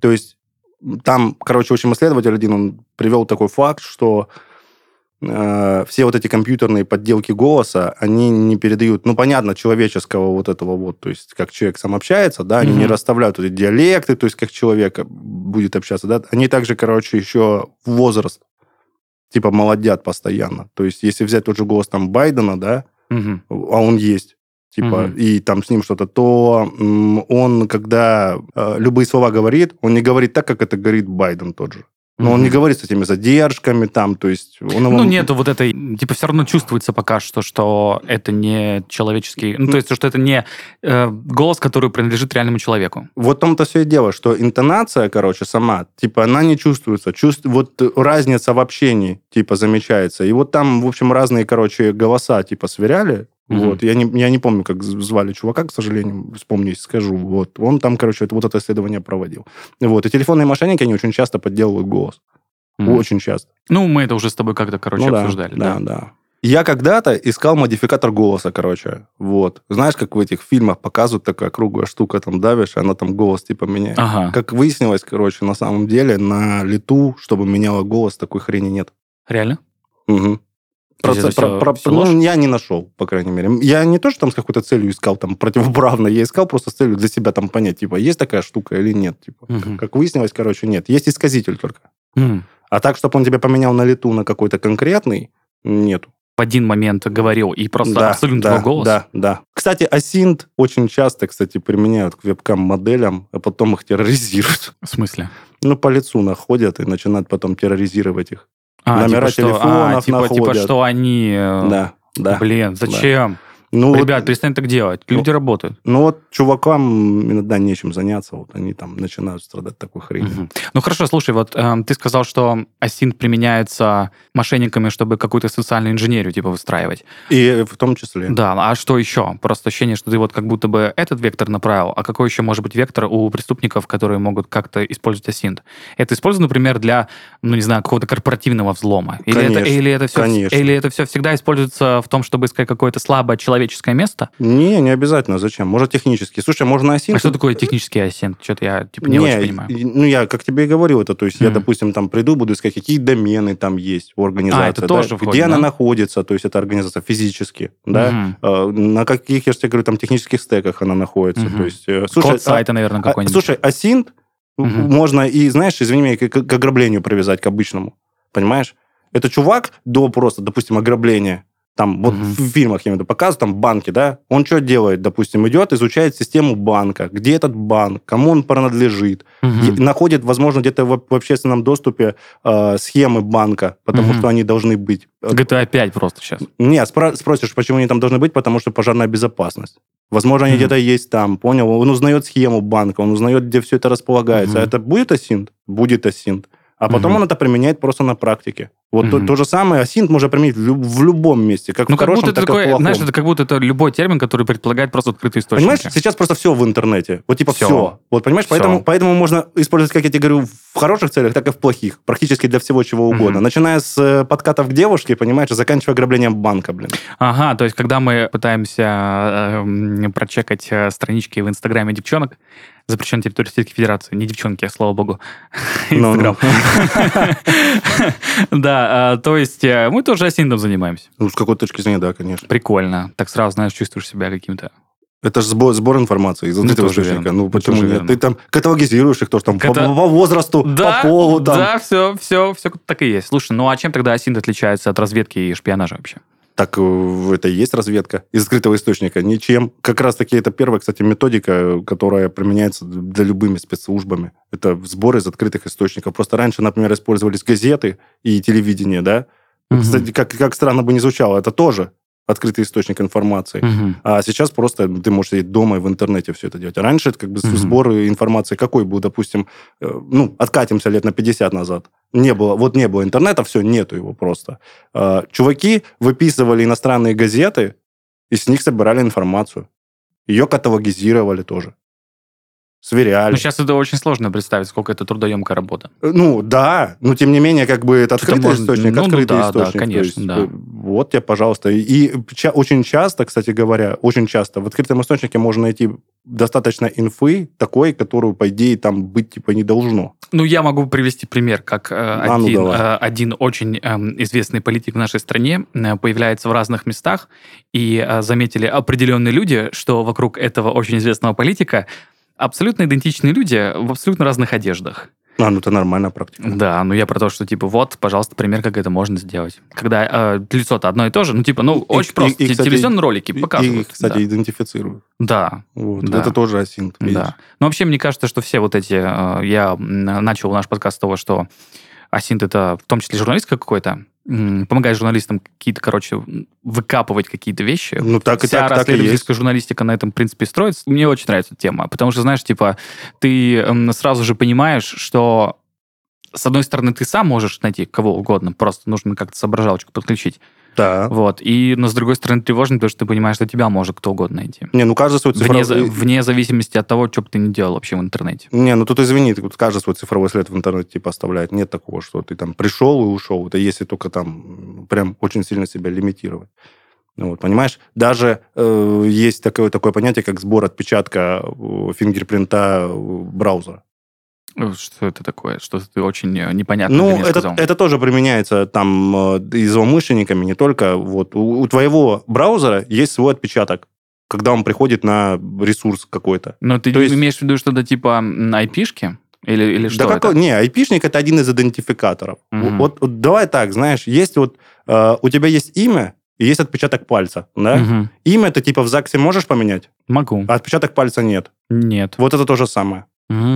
То есть там, короче, очень исследователь один, он привел такой факт, что э, все вот эти компьютерные подделки голоса, они не передают, ну, понятно, человеческого вот этого вот, то есть как человек сам общается, да, они не Мгм. расставляют эти диалекты, то есть как человек будет общаться, да, они также, короче, еще возраст, типа, молодят постоянно. То есть если взять тот же голос там Байдена, да, Мгм. а он есть, типа, Мгм. и там с ним что-то, то он, когда э, любые слова говорит, он не говорит так, как это говорит Байден тот же. Но он не говорит с этими задержками там, то есть... Он его- Ну, нету вот этой... Типа, все равно чувствуется пока что, что это не человеческий... Ну, то есть, что это не э, голос, который принадлежит реальному человеку. Вот в том-то все и дело, что интонация, короче, сама, типа, она не чувствуется. Чувств... Вот разница в общении, типа, замечается. И вот там, в общем, разные, короче, голоса, типа, сверяли. Мгм. Вот. Я, не, я не помню, как звали чувака, к сожалению, вспомню, если скажу. Вот. Он там, короче, это, вот это исследование проводил. Вот. И телефонные мошенники, они очень часто подделывают голос. Мгм. Очень часто. Ну, мы это уже с тобой как-то, короче, Ну да, обсуждали. Да, да. Я когда-то искал модификатор голоса, короче. Вот. Знаешь, как в этих фильмах показывают, такая круглая штука, там давишь, и она там голос типа меняет. Ага. Как выяснилось, короче, на самом деле на лету, чтобы меняло голос, такой хрени нет. Реально? Угу. Это всё- всё ложь? ну, я не нашел, по крайней мере. Я не то, что там с какой-то целью искал, там, противоправно, я искал просто с целью для себя там понять, типа, есть такая штука или нет. Типа. Мгм. Как выяснилось, короче, нет. Есть исказитель только. М. А так, чтобы он тебя поменял на лету на какой-то конкретный, нету. В один момент говорил, и просто да, абсолютно да, твой голос. Да, да. Кстати, асинт очень часто, кстати, применяют к вебкам-моделям, а потом их терроризируют. В смысле? Ну, по лицу находят и начинают потом терроризировать их. А, Номера типа, что, а, телефонов типа, типа, находят. что они... э, Да, да. Блин, зачем? Ну, вот- Ребят, перестань так делать. Люди работают. ну вот чувакам иногда нечем заняться, вот они там начинают страдать такой хренью. Мгм. Ну хорошо, слушай, вот эм, ты сказал, что асинт применяется мошенниками, чтобы какую-то социальную инженерию типа выстраивать. И в том числе. Да, а что еще? Просто ощущение, что ты вот как будто бы этот вектор направил, а какой еще может быть вектор у преступников, которые могут как-то использовать асинт? Это используют, например, для, ну не знаю, какого-то корпоративного взлома? Или это, Конечно, или это все, конечно. или это все всегда используется в том, чтобы искать какое-то слабое человеческое место? Не, не обязательно. Зачем? Может, технически. Слушай, можно асинт... А что такое технический асинт? Что-то я типа не, Не, очень понимаю. Ну, я, как тебе и говорил, это, то есть, я, Мгм. допустим, там приду, буду искать, какие домены там есть у организации. А, это да, тоже входит, Где она да? находится, то есть, эта организация физически, да. Э, на каких, я же тебе говорю, там, технических стеках она находится. Мгм. То есть, э, Код а- сайта, наверное, а, какой-нибудь. слушай, асинт Мгм. можно и, знаешь, извини меня, к, к ограблению привязать, к обычному. Понимаешь? Это чувак до просто, допустим, ограбления, там, вот Мгм. в фильмах, я имею в виду, показывают, там, банки, да, он что делает, допустим, идет, изучает систему банка, где этот банк, кому он принадлежит, и находит, возможно, где-то в, в общественном доступе э, схемы банка, потому Мгм. что они должны быть. GTA 5 просто сейчас. Нет, спро- спросишь, почему они там должны быть, потому что пожарная безопасность. Возможно, они Мгм. где-то есть там, понял? Он узнает схему банка, он узнает, где все это располагается. Мгм. А это будет асинт? Будет асинт. А потом Мгм. он это применяет просто на практике. Вот то, Мгм. то же самое асинт можно применить в, люб- в любом месте, как Ну, в как хорошем, будто так и в такой, плохом. знаешь, это как будто это любой термин, который предполагает просто открытые источники. Понимаешь, сейчас просто все в интернете. Вот типа Всё. все. Вот понимаешь, Всё. поэтому, поэтому можно использовать, как я тебе говорю, в хороших целях, так и в плохих. Практически для всего чего угодно. Мгм. Начиная с э, подкатов к девушке, понимаешь, и заканчивая ограблением банка, блин. Ага, то есть, когда мы пытаемся э, прочекать э, странички в Инстаграме девчонок, запрещенной территории Российской Федерации, не девчонки, а слава богу, Ну, Инстаграм. Да, э, то есть э, мы тоже асинтом занимаемся. Ну, с какой точки зрения, да, конечно. Прикольно. Так сразу, знаешь, чувствуешь себя каким-то Это же сбор, сбор информации из тоже источника. верно. Ну, почему нет? верно. Ты там каталогизируешь их тоже там по, Ката- по возрасту, Да, по полу там. да, все, все, все так и есть. Слушай, ну а чем тогда Асинт отличается от разведки и шпионажа вообще? Так э, это и есть разведка из открытого источника. Ничем. Как раз-таки это первая, кстати, методика, которая применяется для любыми спецслужбами. Это сбор из открытых источников. Просто раньше, например, использовались газеты и телевидение, да? Мгм. Кстати, как, как странно бы не звучало, это тоже открытый источник информации. Мгм. А сейчас просто ты можешь сидеть дома и в интернете все это делать. А раньше это как бы Мгм. сбор информации какой был, допустим, э, ну, откатимся лет на 50 назад. Не было, вот не было интернета, все, нету его просто. А, Чуваки выписывали иностранные газеты, и с них собирали информацию. Ее каталогизировали тоже. Сверяли. Ну, сейчас это очень сложно представить, сколько это трудоемкая работа. Э, Ну, да, но тем не менее, как бы это открытый можно- источник, ну, ну открытый да, да, источник. То конечно, есть, да. э, Вот тебе, пожалуйста. И, очень часто, кстати говоря, очень часто в открытом источнике можно найти достаточно инфы такой, которую, по идее, там быть типа не должно. Ну, я могу привести пример, как э, А, ну, один, давай. э, один очень эм, известный политик в нашей стране э, появляется в разных местах, и э, заметили определенные люди, что вокруг этого очень известного политика абсолютно идентичные люди в абсолютно разных одеждах. А, ну это нормальная практика. Да, ну я про то, что типа вот, пожалуйста, пример, как это можно сделать. Когда э, лицо-то одно и то же, ну типа, ну И- очень и- просто. и, кстати, Телевизионные ролики показывают. И, кстати, да. идентифицируют. да. Вот. Да. Это тоже асинт. видишь. Да. Ну, вообще, мне кажется, что все вот эти... э, Я начал наш подкаст с того, что Асинт — это в том числе журналистика какой-то, м, помогает журналистам какие-то, короче, выкапывать какие-то вещи. Ну так и Вся так, так и есть. журналистика на этом, в принципе, строится. Мне очень нравится эта тема, потому что, знаешь, типа, ты сразу же понимаешь, что с одной стороны, ты сам можешь найти кого угодно, просто нужно как-то соображалочку подключить. Да. Вот. И, но с другой стороны, тревожно, потому что ты понимаешь, что тебя может кто угодно найти. Не, ну каждый свой Вне, цифровой... за- вне зависимости от того, что бы ты ни делал вообще в интернете. Не, ну тут извини, тут каждый свой цифровой след в интернете типа оставляет. Нет такого, что ты там пришел и ушел. Это если только там прям очень сильно себя лимитировать. Ну Вот, понимаешь, даже э, есть такое, такое понятие, как сбор отпечатка э, фингерпринта э, браузера. Э, Что это такое? Что ты очень э, непонятно Ну, это, сказал. это тоже применяется там э, и злоумышленниками, не только. Вот. У, у твоего браузера есть свой отпечаток, когда он приходит на ресурс какой-то. Но ты то есть- имеешь в виду что-то типа айпишки? Или, или что да это? какой- Не, айпишник это один из идентификаторов. Мгм. Вот, вот давай так, знаешь, есть вот э, у тебя есть имя и есть отпечаток пальца, да? Мгм. Имя ты типа в ЗАГСе можешь поменять, Могу. а отпечаток пальца нет. Нет. Вот это то же самое. М.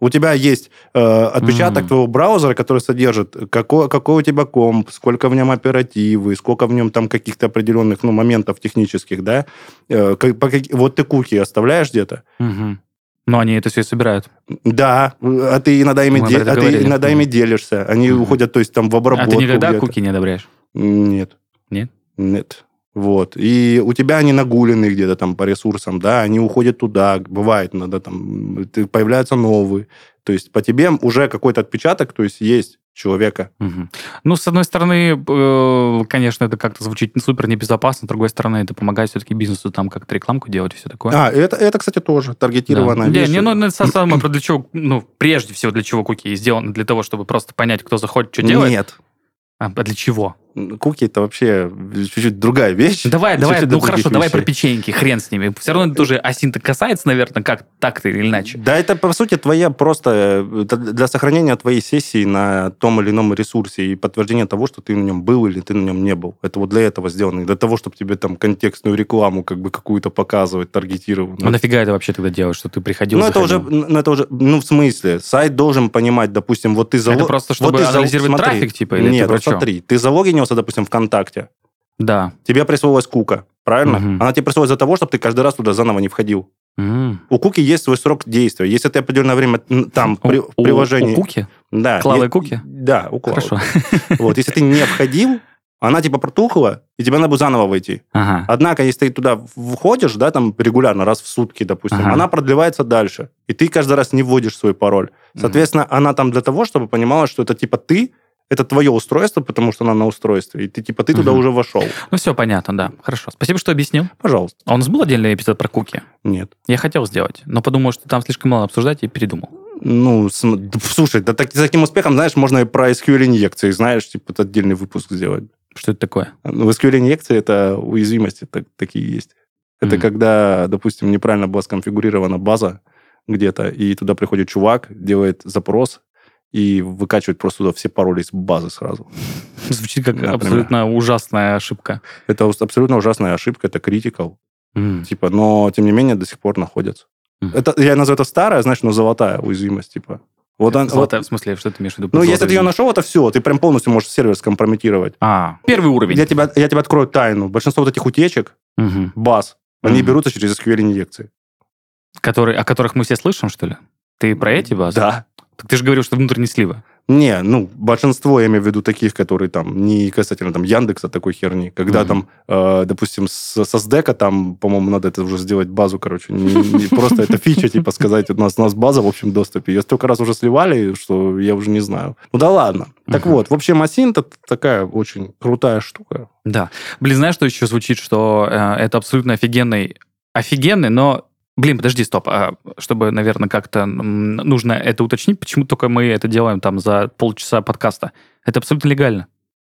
У тебя есть э, отпечаток Мгм. твоего браузера, который содержит, какой, какой у тебя комп, сколько в нем оперативы, сколько в нем там каких-то определенных ну, моментов технических, да? Э, как- по каки- вот ты куки оставляешь где-то. Мгм. Но они это все собирают. Да, а ты иногда ими, де- а ты иногда ими делишься. Они Мгм. уходят, то есть там в А обработку ты никогда куки не одобряешь? Нет. Нет? Нет. Вот. И у тебя они нагулены где-то там по ресурсам, да, они уходят туда, бывает, надо там, появляются новые. То есть по тебе уже какой-то отпечаток, то есть есть человека. Мгм. Ну, с одной стороны, э, конечно, это как-то звучит супер небезопасно, с другой стороны, это помогает все-таки бизнесу там как-то рекламку делать и все такое. А, это, это, кстати, тоже таргетированная Да. Не, вещь. не, ну, это самое, для чего, ну, прежде всего, для чего куки сделаны, для того, чтобы просто понять, кто заходит, что делает. Нет. А, а для чего? Куки это вообще чуть-чуть другая вещь. Давай, давай, Чуть-чуть ну хорошо, давай вещей. про печеньки, хрен с ними. Все равно это тоже осинта касается, наверное, как так-то или иначе. Да, это, по сути, твоя просто для сохранения твоей сессии на том или ином ресурсе и подтверждения того, что ты на нем был или ты на нем не был. Это вот для этого сделано. И для того, чтобы тебе там контекстную рекламу как бы какую-то показывать, таргетированную. Ну нафига это вообще тогда делать, что ты приходил, Ну, это уже, заходил? ну, это уже, ну, в смысле, сайт должен понимать, допустим, вот ты залог... Это просто, чтобы вот зал- анализировать трафик, типа, или Нет, вот смотри, ты залогинился, допустим, ВКонтакте, Да. тебе присвоилась кука, правильно? Мгм. Она тебе присвоилась за того, чтобы ты каждый раз туда заново не входил. У куки есть свой срок действия. Если ты определенное время там при- У- в у- приложении... У куки? Да. Клавы Куки? Да, у Клавы. Хорошо. Вот, если ты не входил, она типа протухла, и тебе надо будет заново войти. Ага. Однако, если ты туда входишь, да, там регулярно, раз в сутки, допустим, Ага. она продлевается дальше. И ты каждый раз не вводишь свой пароль. Соответственно, она там для того, чтобы понимала, что это типа ты, это твое устройство, потому что она на устройстве, и ты типа ты туда Мгм. уже вошел. Ну все понятно, да. Хорошо. Спасибо, что объяснил. Пожалуйста. А у нас был отдельный эпизод про куки? Нет. Я хотел сделать, но подумал, что там слишком мало обсуждать и передумал. Ну, слушай, да так, с таким успехом, знаешь, можно и про SQL-инъекции, знаешь, типа отдельный выпуск сделать. Что это такое? Ну, SQL-инъекции это уязвимости так- такие есть. Это Мгм. когда, допустим, неправильно была сконфигурирована база где-то, и туда приходит чувак, делает запрос и выкачивает просто туда все пароли из базы сразу. Звучит как Например. абсолютно ужасная ошибка. Это абсолютно ужасная ошибка, это критикал. М. Типа, но, тем не менее, до сих пор находятся. Мгм. Это, я называю это старая, знаешь, но золотая уязвимость, типа. Вот, он- вот- Золотая, в смысле, что ты имеешь в виду? ну, если ты ее нашел, это все, ты прям полностью можешь сервер скомпрометировать. А, первый уровень. Я тебя, я тебе открою тайну. Большинство вот этих утечек, Мгм. баз, они Мгм. берутся через SQL-инъекции. Которые, о которых мы все слышим, что ли? Ты про эти базы? Да. Так ты же говорил, что внутренние сливы. Не, ну, большинство, я имею в виду таких, которые там, не касательно там Яндекса такой херни, когда Мгм. там, э, допустим, с, со SDK там, по-моему, надо это уже сделать базу, короче, не, не просто это фича, типа сказать, у нас, у нас база в общем доступе. Ее столько раз уже сливали, что я уже не знаю. Ну да ладно. Так Мгм. вот, в общем, Асин это такая очень крутая штука. Да. Блин, знаешь, что еще звучит, что э, это абсолютно офигенный, офигенный, но Блин, подожди, стоп. А, чтобы, наверное, как-то нужно это уточнить, почему только мы это делаем там за полчаса подкаста. Это абсолютно легально.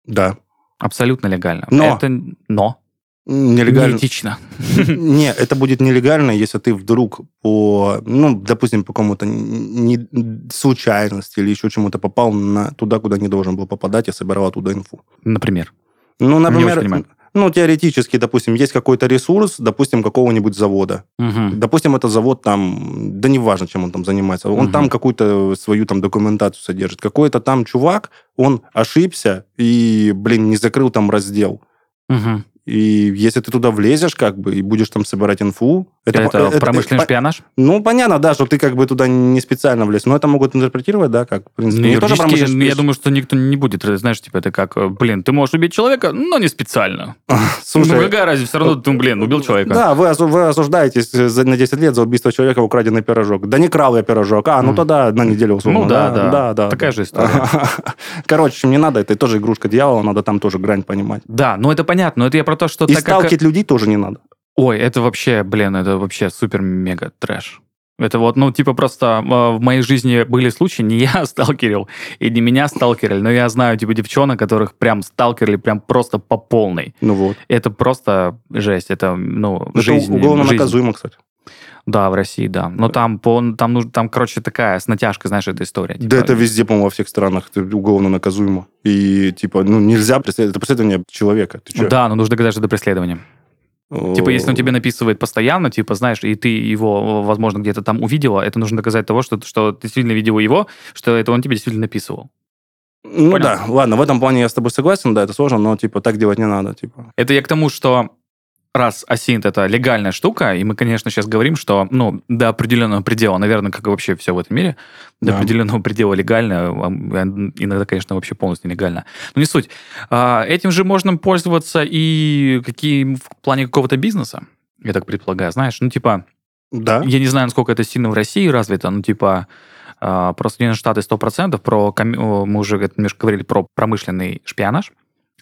Да. Абсолютно легально. Но. Это но. Нелегально. Неэтично. Не, это будет нелегально, если ты вдруг по, ну, допустим, по какому-то не, случайности или еще чему-то попал на, туда, куда не должен был попадать и собирал оттуда инфу. Например. Ну, например. Ну, теоретически, допустим, есть какой-то ресурс, допустим, какого-нибудь завода. Мгм. Допустим, этот завод там, да неважно, чем он там занимается, он Мгм. там какую-то свою там документацию содержит. Какой-то там чувак, он ошибся и, блин, не закрыл там раздел. Мгм. И если ты туда влезешь, как бы, и будешь там собирать инфу... Это, промышленный по- шпионаж? Ну, понятно, да, что ты как бы туда не специально влез. Но это могут интерпретировать, да, как, в принципе, Ну, не тоже промышленный я думаю, что никто не будет. Знаешь, типа, это как, э, блин, ты можешь убить человека, но не специально. Слушай, ну, какая разница, все равно ты, блин, убил человека. Да, вы, вы осуждаетесь за- на 10 лет за убийство человека, украденный пирожок. Да не крал я пирожок. А, ну Мгм. тогда на неделю условно. Ну да, да. да, да. Такая да. же история. Короче, чем не надо, это тоже игрушка дьявола, надо там тоже грань понимать. Да, ну это понятно, но это я про то, что И так как... сталкивать людей тоже не надо. Ой, это вообще, блин, это вообще супер-мега трэш. Это вот, ну, типа просто э, в моей жизни были случаи, не я сталкерил, и не меня сталкерили, но я знаю, типа, девчонок, которых прям сталкерили прям просто по полной. Ну вот. Это просто жесть, это, ну, Это жизнь. уголовно жизнь. наказуемо, кстати. Да, в России, да. Но там, по, там, нужно, там, короче, такая с натяжкой, знаешь, эта история. Да Типа, это везде, по-моему, во всех странах это уголовно наказуемо. И, типа, ну, нельзя преследовать. Это преследование человека. Ты? Да, но нужно доказать, что это преследование. Типа, если он тебе написывает постоянно, типа, знаешь, и ты его, возможно, где-то там увидела, это нужно доказать того, что, что ты действительно видела его, что это он тебе действительно написывал. Ну Понял. да, ладно, в этом плане я с тобой согласен, да, это сложно, но, типа, так делать не надо, типа. Это я к тому, что раз асинт это легальная штука, и мы, конечно, сейчас говорим, что, ну, до определенного предела, наверное, как и вообще все в этом мире, до Да. определенного предела легально, а иногда, конечно, вообще полностью нелегально. Но не суть. А, Этим же можно пользоваться и какие, в плане какого-то бизнеса, я так предполагаю, знаешь, ну, типа, Да. Я не знаю, насколько это сильно в России развито, ну, типа, а, про Соединенные Штаты 100%, про, мы уже это немножко говорили про промышленный шпионаж,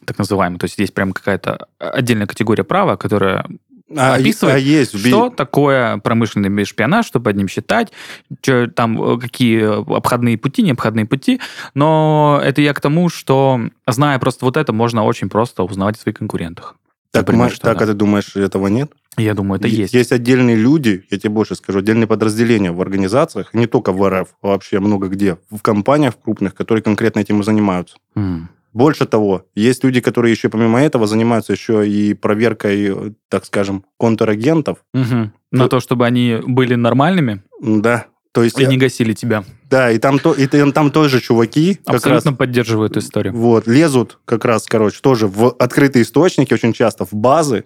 так называемый. То есть есть прям какая-то отдельная категория права, которая А, описывает, а есть что такое промышленный шпионаж, что под ним считать, чё там, э, какие обходные пути, необходные пути. Но это я к тому, что, зная просто вот это, можно очень просто узнавать о своих конкурентах. Так, Например, ма- что, так а ты думаешь, этого нет? Я думаю, это есть. Есть отдельные люди, я тебе больше скажу, отдельные подразделения в организациях, не только в РФ, а вообще много где, в компаниях крупных, которые конкретно этим и занимаются. М. Больше того, есть люди, которые еще помимо этого занимаются еще и проверкой, так скажем, контрагентов. Мгм. На то, чтобы они были нормальными Да. То есть, и не гасили тебя. да, и там, то, и там, тоже чуваки раз Абсолютно поддерживаю эту историю. вот, лезут как раз, короче, тоже в открытые источники, очень часто в базы,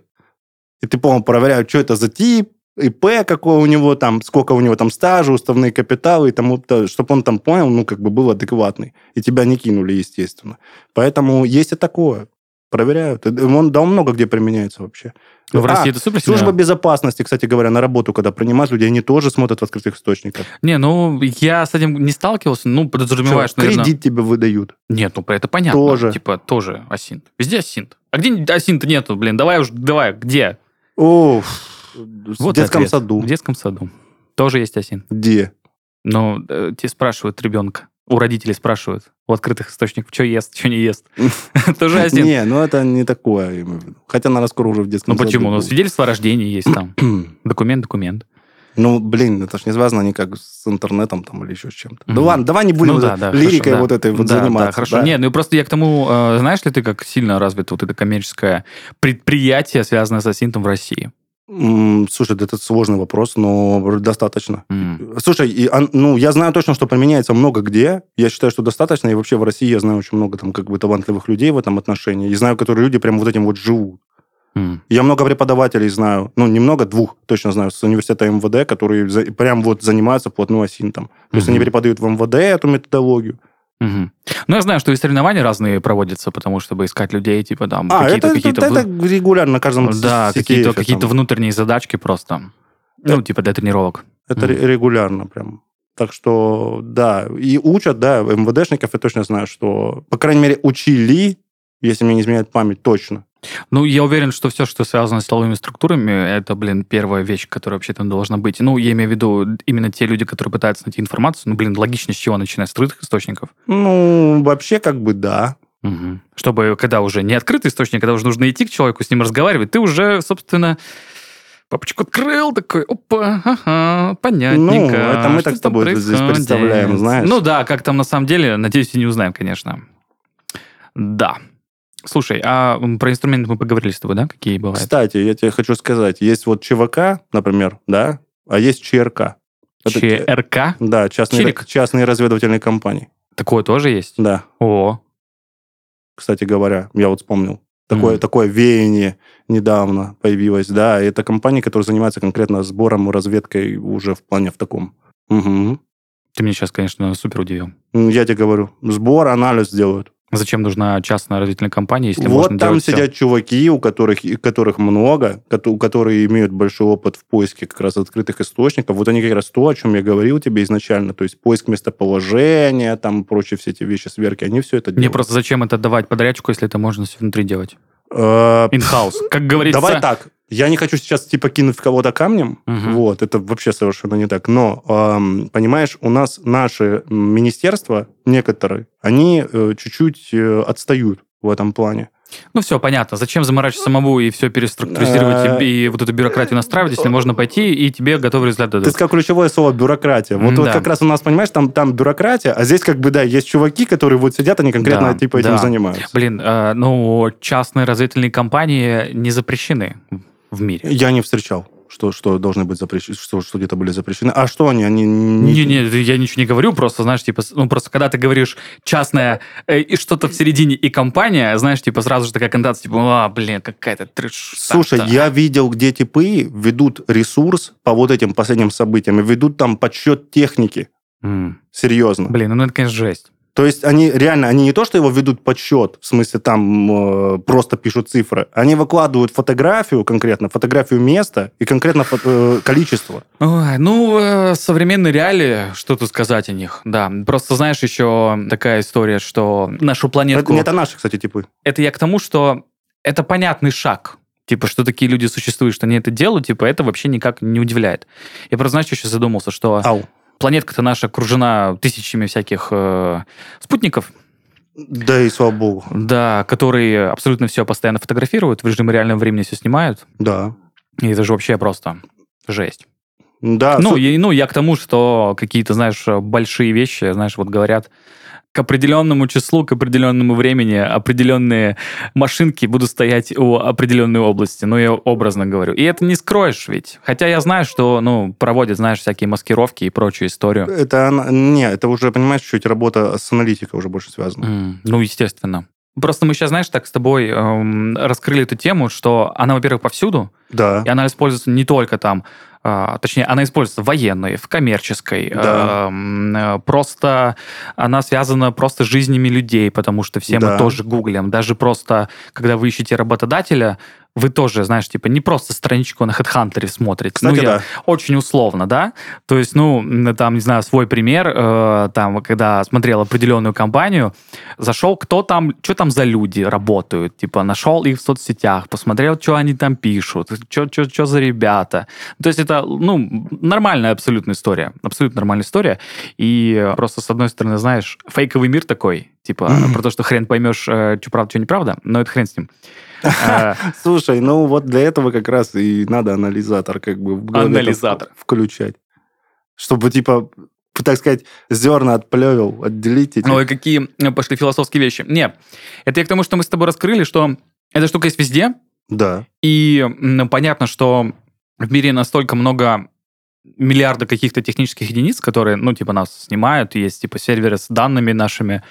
и ты, по-моему, проверяют, что это за тип, ИП, какой у него там, сколько у него там стажа, уставные капиталы и тому, чтобы он там понял, ну, как бы был адекватный. И тебя не кинули, естественно. Поэтому есть и такое. Проверяют. И Он, да, он много где применяется вообще. Но в А, России это супер сильно. Служба безопасности, кстати говоря, на работу, когда принимают людей, они тоже смотрят в открытых источниках. Не, ну, я с этим не сталкивался, ну, подразумеваешь, Что, наверное... Кредит тебе выдают. Нет, ну, это понятно. Тоже. Типа, тоже асинт. Везде асинт. А где асинта нету, блин? Давай уж, давай, где? О, Вот в детском ответ. саду. В детском саду. Тоже есть асинт. Где? Ну, э, тебе спрашивают ребенка. У родителей спрашивают, у открытых источников, что ест, что не ест. Тоже осин. Не, ну это не такое. Хотя, наверное, скоро уже в детском Ну почему? Ну саду свидетельство о рождении есть там. Документ, документ. Ну, блин, это ж не связано никак с интернетом там или еще с чем-то. Да Мгм. ладно, давай не будем Ну вот да, да, лирикой хорошо, да. вот этой вот Да, заниматься. Да, хорошо. да. Не, ну просто я к тому, э, знаешь ли ты, как сильно развито вот это коммерческое предприятие, связанное с Асинтом в России? Слушай, это сложный вопрос, но достаточно. М. Слушай, ну, я знаю точно, что применяется много где. Я считаю, что достаточно. И вообще в России я знаю очень много там как бы талантливых людей в этом отношении. И знаю, которые люди прям вот этим вот живут. М. Я много преподавателей знаю, ну, немного, двух точно знаю, с университета МВД, которые за- прям вот занимаются вплотную асинтом. То есть Мгм. они преподают в МВД эту методологию. Мгм. Ну, я знаю, что и соревнования разные проводятся, потому чтобы искать людей, типа там А, какие-то это, какие-то это, это регулярно на каждом да, какие-то там. какие-то внутренние задачки просто. Ну, типа для тренировок. Это ре- регулярно прям. Так что, да, и учат, да, МВДшников, я точно знаю, что, по крайней мере, учили, если мне не изменяет память, точно. Ну, я уверен, что все, что связано с силовыми структурами, это, блин, первая вещь, которая вообще там должна быть. Ну, я имею в виду именно те люди, которые пытаются найти информацию. Ну, блин, логично, с чего начинать? С открытых источников. Ну, вообще, как бы, да. Мгм. Чтобы, когда уже не открытый источник, когда уже нужно идти к человеку, с ним разговаривать, ты уже, собственно, папочку открыл, такой, опа, ага, понятненько. Ну, это мы так с тобой здесь происходит?» представляем, знаешь. Ну да, как там на самом деле, надеюсь, и не узнаем, конечно. Да. Слушай, а про инструменты мы поговорили с тобой, да? Какие бывают? Кстати, я тебе хочу сказать, есть вот ЧВК, например, да, а есть ЧРК. Это- ЧРК? Да, частные, Чирик? частные разведывательные компании. Такое тоже есть? Да, О, кстати говоря, я вот вспомнил. Такое, Мгм. такое веяние недавно появилось, да. и Это компания, которая занимается конкретно сбором и разведкой уже в плане в таком. Мгм. ты меня сейчас, конечно, супер удивил. Я тебе говорю, сбор, анализ делают. Зачем нужна частная разведывательная компания, если вот можно там сидят чуваки, у которых, которых много, кото- которые имеют большой опыт в поиске как раз открытых источников. Вот они как раз то, о чем я говорил тебе изначально, то есть поиск местоположения, там прочие все эти вещи, сверки, они все это Мне делают. просто зачем это давать подрядчику, если это можно все внутри делать? Э, Инхаус. Как говорится... Давай так. Я не хочу сейчас типа кинуть в кого-то камнем, Мгм. вот, это вообще совершенно не так. Но, эм, понимаешь, у нас наши министерства, некоторые, они э, чуть-чуть э, отстают в этом плане. Ну все, понятно. Зачем заморачивать самому и все переструктуризировать Э, и, вот эту бюрократию настраивать, если можно пойти и тебе готовый результат Ты дадут? сказал ключевое слово бюрократия. Вот, вот как раз у нас, понимаешь, там, там бюрократия, а здесь как бы, да, есть чуваки, которые вот сидят, они конкретно типа этим занимаются. Блин, э, ну, частные разведывательные компании не запрещены в мире. Я не встречал, что, что должны быть запрещены, что, что где-то были запрещены. А что они? Они не... Не-не, я ничего не говорю, просто, знаешь, типа, ну, просто когда ты говоришь частное э, и что-то в середине и компания, знаешь, типа, сразу же такая коннотация, типа, а, блин, какая-то трэш. Слушай, там-то». я видел, где типы ведут ресурс по вот этим последним событиям, и ведут там подсчет техники. М. Серьезно. Блин, ну это, конечно, жесть. То есть они реально, они не то, что его ведут подсчет, в смысле там э, просто пишут цифры, они выкладывают фотографию конкретно, фотографию места и конкретно э, количество. Ой, ну, э, современные реалии, что тут сказать о них, да. Просто, знаешь, еще такая история, что нашу Это, планетку... это наши, кстати, типы. это я к тому, что это понятный шаг. Типа, что такие люди существуют, что они это делают, типа, это вообще никак не удивляет. Я просто, знаешь, еще задумался, что Ау. Планетка-то наша окружена тысячами всяких э, спутников, Да и слава богу. да, которые абсолютно все постоянно фотографируют, в режиме реального времени все снимают. Да. И это же вообще просто жесть. Да, Ну, су- я, ну, я к тому, что какие-то, знаешь, большие вещи, знаешь, вот говорят, к определенному числу, к определенному времени определенные машинки будут стоять у определенной области. Ну, я образно говорю. И это не скроешь ведь. Хотя я знаю, что, ну, проводят, знаешь, всякие маскировки и прочую историю. это она... Не, это уже, понимаешь, чуть работа с аналитикой уже больше связана. М, Ну, естественно. Просто мы сейчас, знаешь, так с тобой эм, раскрыли эту тему, что она, во-первых, повсюду, Да. И она используется не только там, а, точнее, она используется в военной, в коммерческой. Да. эм, э, просто она связана просто с жизнями людей, потому что все Да. мы тоже гуглим. Даже просто, когда вы ищете работодателя, вы тоже, знаешь, типа не просто страничку на HeadHunter смотрите. Кстати, ну, я да. очень условно, да? То есть, ну, там, не знаю, свой пример, э, там, когда смотрел определенную компанию, зашел, кто там, что там за люди работают, типа, нашел их в соцсетях, посмотрел, что они там пишут, что за ребята. То есть это, ну, нормальная абсолютно история, абсолютно нормальная история. И просто, с одной стороны, знаешь, фейковый мир такой, типа, про то, что хрен поймешь, что правда, что неправда, но это хрен с ним. А, Слушай, ну вот для этого как раз и надо анализатор как бы Анализатор. включать. Чтобы, типа, так сказать, зерна от плевел отделить эти. Ой, какие э, пошли философские вещи. Нет, это я к тому, что мы с тобой раскрыли, что эта штука есть везде, Да. и понятно, что в мире настолько много миллиарда каких-то технических единиц, которые, ну, типа, нас снимают, есть, типа, серверы с данными нашими,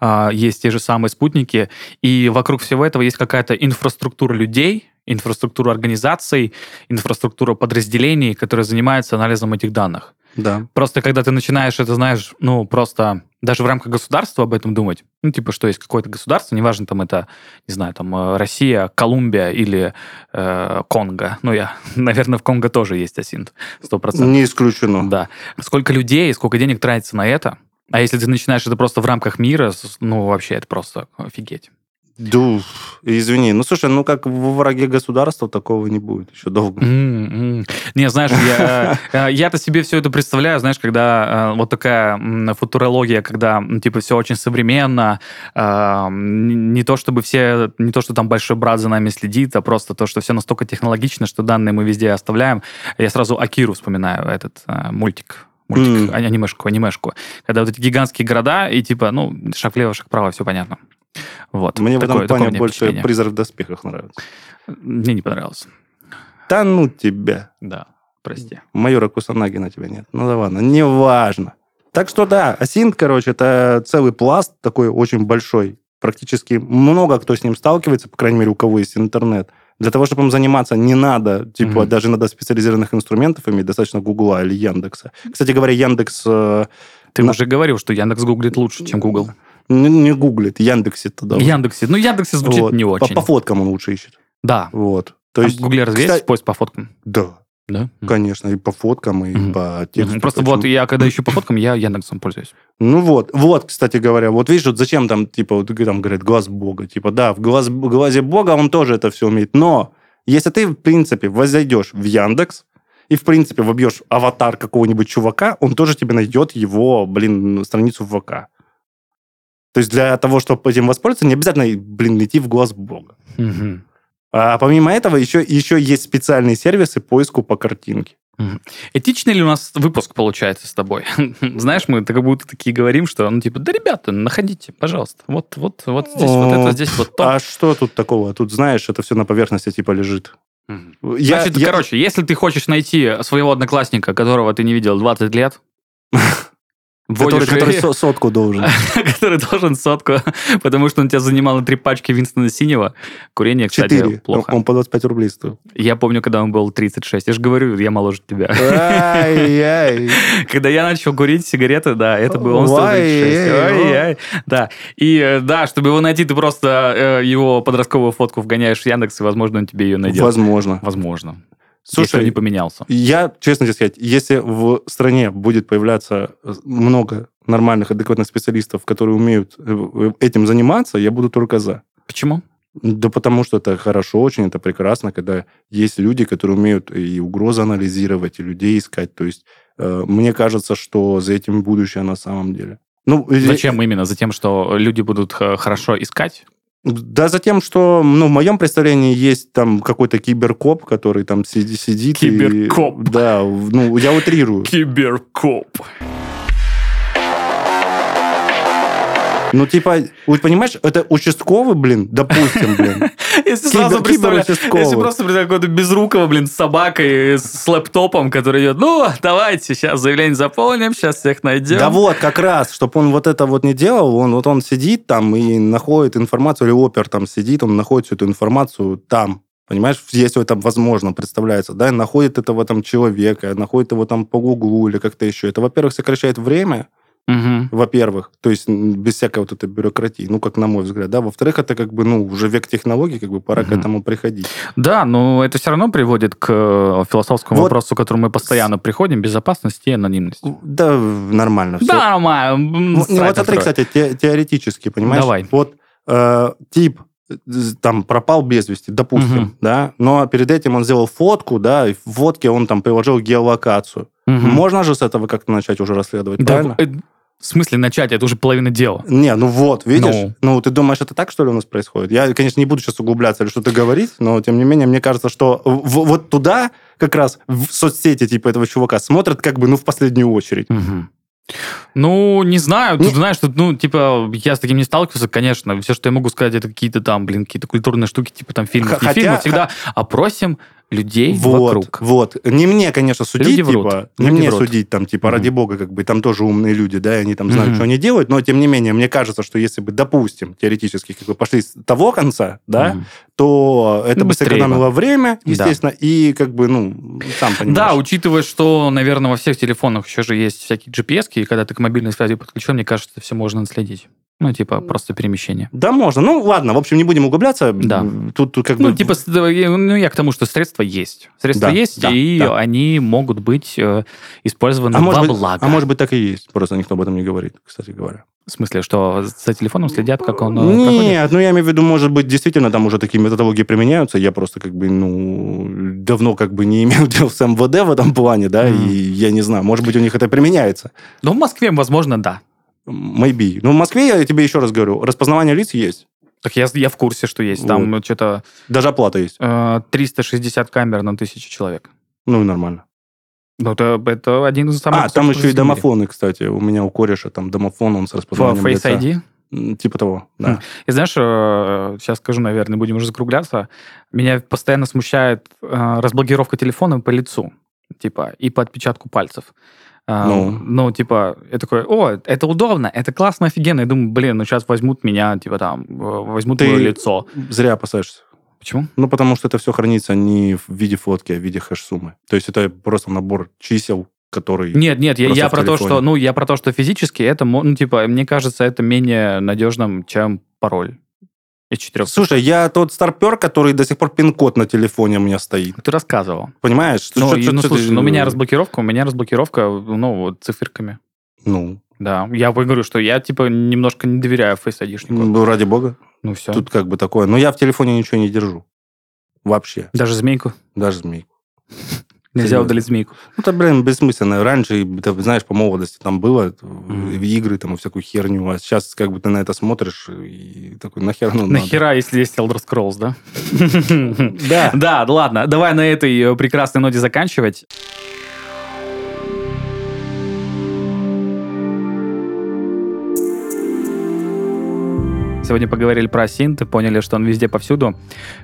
а, есть те же самые спутники, и вокруг всего этого есть какая-то инфраструктура людей, инфраструктура организаций, инфраструктура подразделений, которые занимаются анализом этих данных. Да. Просто когда ты начинаешь это, знаешь, ну, просто даже в рамках государства об этом думать, ну, типа, что есть какое-то государство, неважно, там это, не знаю, там э, Россия, Колумбия или э, Конго. Ну, я, наверное, в Конго тоже есть асинт, сто процентов. Не исключено. Да. Сколько людей, сколько денег тратится на это, а если ты начинаешь это просто в рамках мира, ну, вообще, это просто офигеть. Да, извини. Ну, слушай, ну как во враге государства такого не будет еще долго. М. Не, знаешь, я, э, я-то себе все это представляю, знаешь, когда э, вот такая футурология, когда, типа, все очень современно, э, не то чтобы все, не то, что там большой брат за нами следит, а просто то, что все настолько технологично, что данные мы везде оставляем. Я сразу Акиру вспоминаю, этот э, мультик. Мультик, а- анимешку, анимешку. Когда вот эти гигантские города, и типа, ну, шаг влево, шаг вправо, все понятно. Вот. Мне в Такое- этом такое плане больше впечатление. призрак в доспехах нравится. Мне не понравилось. Да ну тебя. Да, прости. Майора Кусанаги на тебя нет. Ну да ладно, неважно. Так что да, Асинт, короче, это целый пласт такой очень большой. Практически много кто с ним сталкивается, по крайней мере, у кого есть интернет. Для того, чтобы им заниматься, не надо, типа, Мгм. даже надо специализированных инструментов иметь, достаточно Гугла или Яндекса. Кстати говоря, Яндекс э, Ты На- уже говорил, что Яндекс гуглит лучше, чем Google. Не, не гуглит, Яндексе тогда. Яндексе. Ну, Яндексе звучит Вот. не По, очень. по фоткам он лучше ищет. Да. Вот. То То есть, есть, в Гугле разве есть кстати- поиск по фоткам? да, Да. конечно, и по фоткам, и Мгм. по тексту. Мгм. Просто по вот я, когда ищу по фоткам, я Яндексом пользуюсь. Ну вот, вот, кстати говоря, вот видишь, вот зачем там, типа, вот там говорят, глаз Бога. Типа, да, в глаз, в глазе Бога он тоже это все умеет. Но если ты, в принципе, возойдешь в Яндекс и, в принципе, вобьешь аватар какого-нибудь чувака, он тоже тебе найдет его, блин, страницу в ВК. То есть для того, чтобы этим воспользоваться, не обязательно, блин, идти в глаз Бога. Мгм. А помимо этого еще, еще есть специальные сервисы поиску по картинке. Этичный ли у нас выпуск получается с тобой? Знаешь, мы как будто такие говорим, что, ну, типа, да, ребята, находите, пожалуйста. Вот, вот, вот здесь вот это, здесь вот то. А что тут такого? Тут, знаешь, это все на поверхности типа лежит. Я- Значит, я- короче, если ты хочешь найти своего одноклассника, которого ты не видел 20 лет, который, который сотку должен. который должен сотку, потому что он тебя занимал на три пачки Винстона Синего. Курение, кстати, Четыре. плохо. Он по 25 рублей стоил. Я помню, когда он был 36. Я же говорю, я моложе тебя. Когда я начал курить сигареты, да, это был он стоил 36. Ой-ой-ой. Ой-ой. Да. И э, да, чтобы его найти, ты просто э, его подростковую фотку вгоняешь в Яндекс, и, возможно, он тебе ее найдет. Возможно. Возможно. Если Слушай, не поменялся. я, честно тебе сказать, если в стране будет появляться много нормальных, адекватных специалистов, которые умеют э, этим заниматься, я буду только за. Почему? Да потому что это хорошо очень, это прекрасно, когда есть люди, которые умеют и угрозы анализировать, и людей искать. То есть э, мне кажется, что за этим будущее на самом деле. Ну, и- Зачем именно? За тем, что люди будут хорошо искать? Да, за тем, что, ну, в моем представлении есть там какой-то киберкоп, который там сиди- сидит. и- Киберкоп. да, в- ну, я утрирую. Киберкоп. Ну, типа, понимаешь, это участковый, блин, допустим, блин. Если сразу если просто представляю какого-то безрукого, блин, с собакой, с лэптопом, который идет, ну, давайте, сейчас заявление заполним, сейчас всех найдем. Да вот, как раз, чтобы он вот это вот не делал, он вот он сидит там и находит информацию, или опер там сидит, он находит всю эту информацию там. Понимаешь, если это возможно, представляется, да, и находит этого там человека, находит его там по Гуглу или как-то еще. Это, во-первых, сокращает время, Мгм. во-первых, то есть без всякой вот этой бюрократии, ну, как на мой взгляд, да, во-вторых, это как бы, ну, уже век технологий, как бы пора к Мгм. этому приходить. Да, но это все равно приводит к э, философскому Вот. вопросу, к которому мы постоянно приходим, безопасность и анонимность. Да, нормально. всё. Да, нормально. Ну, вот смотри, кстати, те- теоретически, понимаешь? Давай. Вот э, тип э, там пропал без вести, допустим, Мгм. да, но перед этим он сделал фотку, да, и в фотке он там приложил геолокацию. Мгм. Можно же с этого как-то начать уже расследовать, Да, правильно? В смысле начать? Это уже половина дела. Не, ну вот, видишь? Ну. Ну. ты думаешь, это так, что ли, у нас происходит? Я, конечно, не буду сейчас углубляться или что-то говорить, но, тем не менее, мне кажется, что в- вот туда как раз в соцсети типа этого чувака смотрят как бы, ну, в последнюю очередь. Мгм. Ну, не знаю, тут, знаешь, тут, ну, типа, я с таким не сталкивался, конечно. Все, что я могу сказать, это какие-то там, блин, какие-то культурные штуки, типа там фильмы, Х- не хотя- фильмы, всегда опросим людей Вот, вокруг. вот. Не мне, конечно, судить, Люди врут. типа, не Люди мне врут. судить, там, типа, Мгм. ради бога, как бы, там тоже умные люди, да, и они там знают, Мгм. что они делают, но, тем не менее, мне кажется, что если бы, допустим, теоретически, как бы, пошли с того конца, да, Мгм. то это Ну, бы сэкономило время, Да. естественно, и, как бы, ну, сам понимаешь. Да, учитывая, что, наверное, во всех телефонах еще же есть всякие GPS, и когда ты к мобильной связи подключен, мне кажется, это все можно отследить. Ну, типа, просто перемещение. Да, можно. Ну, ладно, в общем, не будем углубляться. Да. Тут, тут как Ну, бы... типа, с- ну, я к тому, что средства есть. Средства Да, есть, да, и да. они могут быть э, использованы а, может во быть, благо. а может быть, так и есть. Просто никто об этом не говорит, кстати говоря. В смысле, что за телефоном следят, как он э, проходит? Нет, ну я имею в виду, может быть, действительно там уже такие методологии применяются. Я просто как бы, ну, давно как бы не имел дел с МВД в этом плане, да, Мгм. и я не знаю, может быть, у них это применяется. Ну, в Москве, возможно, да. Maybe. Ну, в Москве, я тебе еще раз говорю, распознавание лиц есть. Так я, я в курсе, что есть. Там э, что-то Даже оплата есть. э, 360 камер на тысячу человек. Ну, нормально. Ну, это, это один из самых... а, там еще и домофоны, кстати. У меня у кореша там домофон, он с распознаванием Face лица. ID. М, Типа того, да. И знаешь, э, сейчас скажу, наверное, будем уже закругляться. Меня постоянно смущает э, разблокировка телефона по лицу, типа, и по отпечатку пальцев. Ну. ну, типа, я такой, о, это удобно, это классно, офигенно. Я думаю, блин, ну сейчас возьмут меня, типа, там, возьмут Ты- мое лицо. Зря опасаешься. Почему? Ну, потому что это все хранится не в виде фотки, а в виде хэш-суммы. То есть это просто набор чисел, который... Нет, нет, я, я про то, что, ну, я про то, что физически это, ну, типа, мне кажется, это менее надежным, чем пароль из четырех. Слушай, я тот старпер, который до сих пор пин-код на телефоне у меня стоит. Ты рассказывал. Понимаешь? Что- Ну, что- и, что ну, ты- слушай, ну, у меня разблокировка, у меня разблокировка, ну, вот, циферками. Ну, Да, я говорю, что я, типа, немножко не доверяю Face ID-шнику. ну, ради бога. Ну, все. Тут как бы такое. Но я в телефоне ничего не держу. Вообще. Даже змейку. Даже змейку. Нельзя удалить змейку. Ну, это, блин, бессмысленно. Раньше, ты знаешь, по молодости там было в игры там всякую херню, а сейчас как бы ты на это смотришь и такой, нахер ну надо? Нахера, если есть Elder Scrolls, да? Да. Да, ладно, давай на этой э, прекрасной ноте заканчивать. Сегодня поговорили про синт, поняли, что он везде повсюду,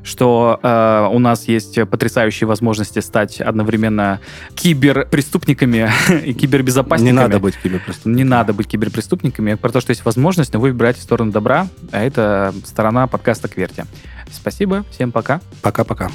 что э, у нас есть потрясающие возможности стать одновременно киберпреступниками и кибербезопасниками. Не надо быть киберпреступником. Не надо быть киберпреступниками. Про то, что есть возможность, но вы выбираете сторону добра, а это сторона подкаста Кверти. Спасибо, всем пока. Пока-пока.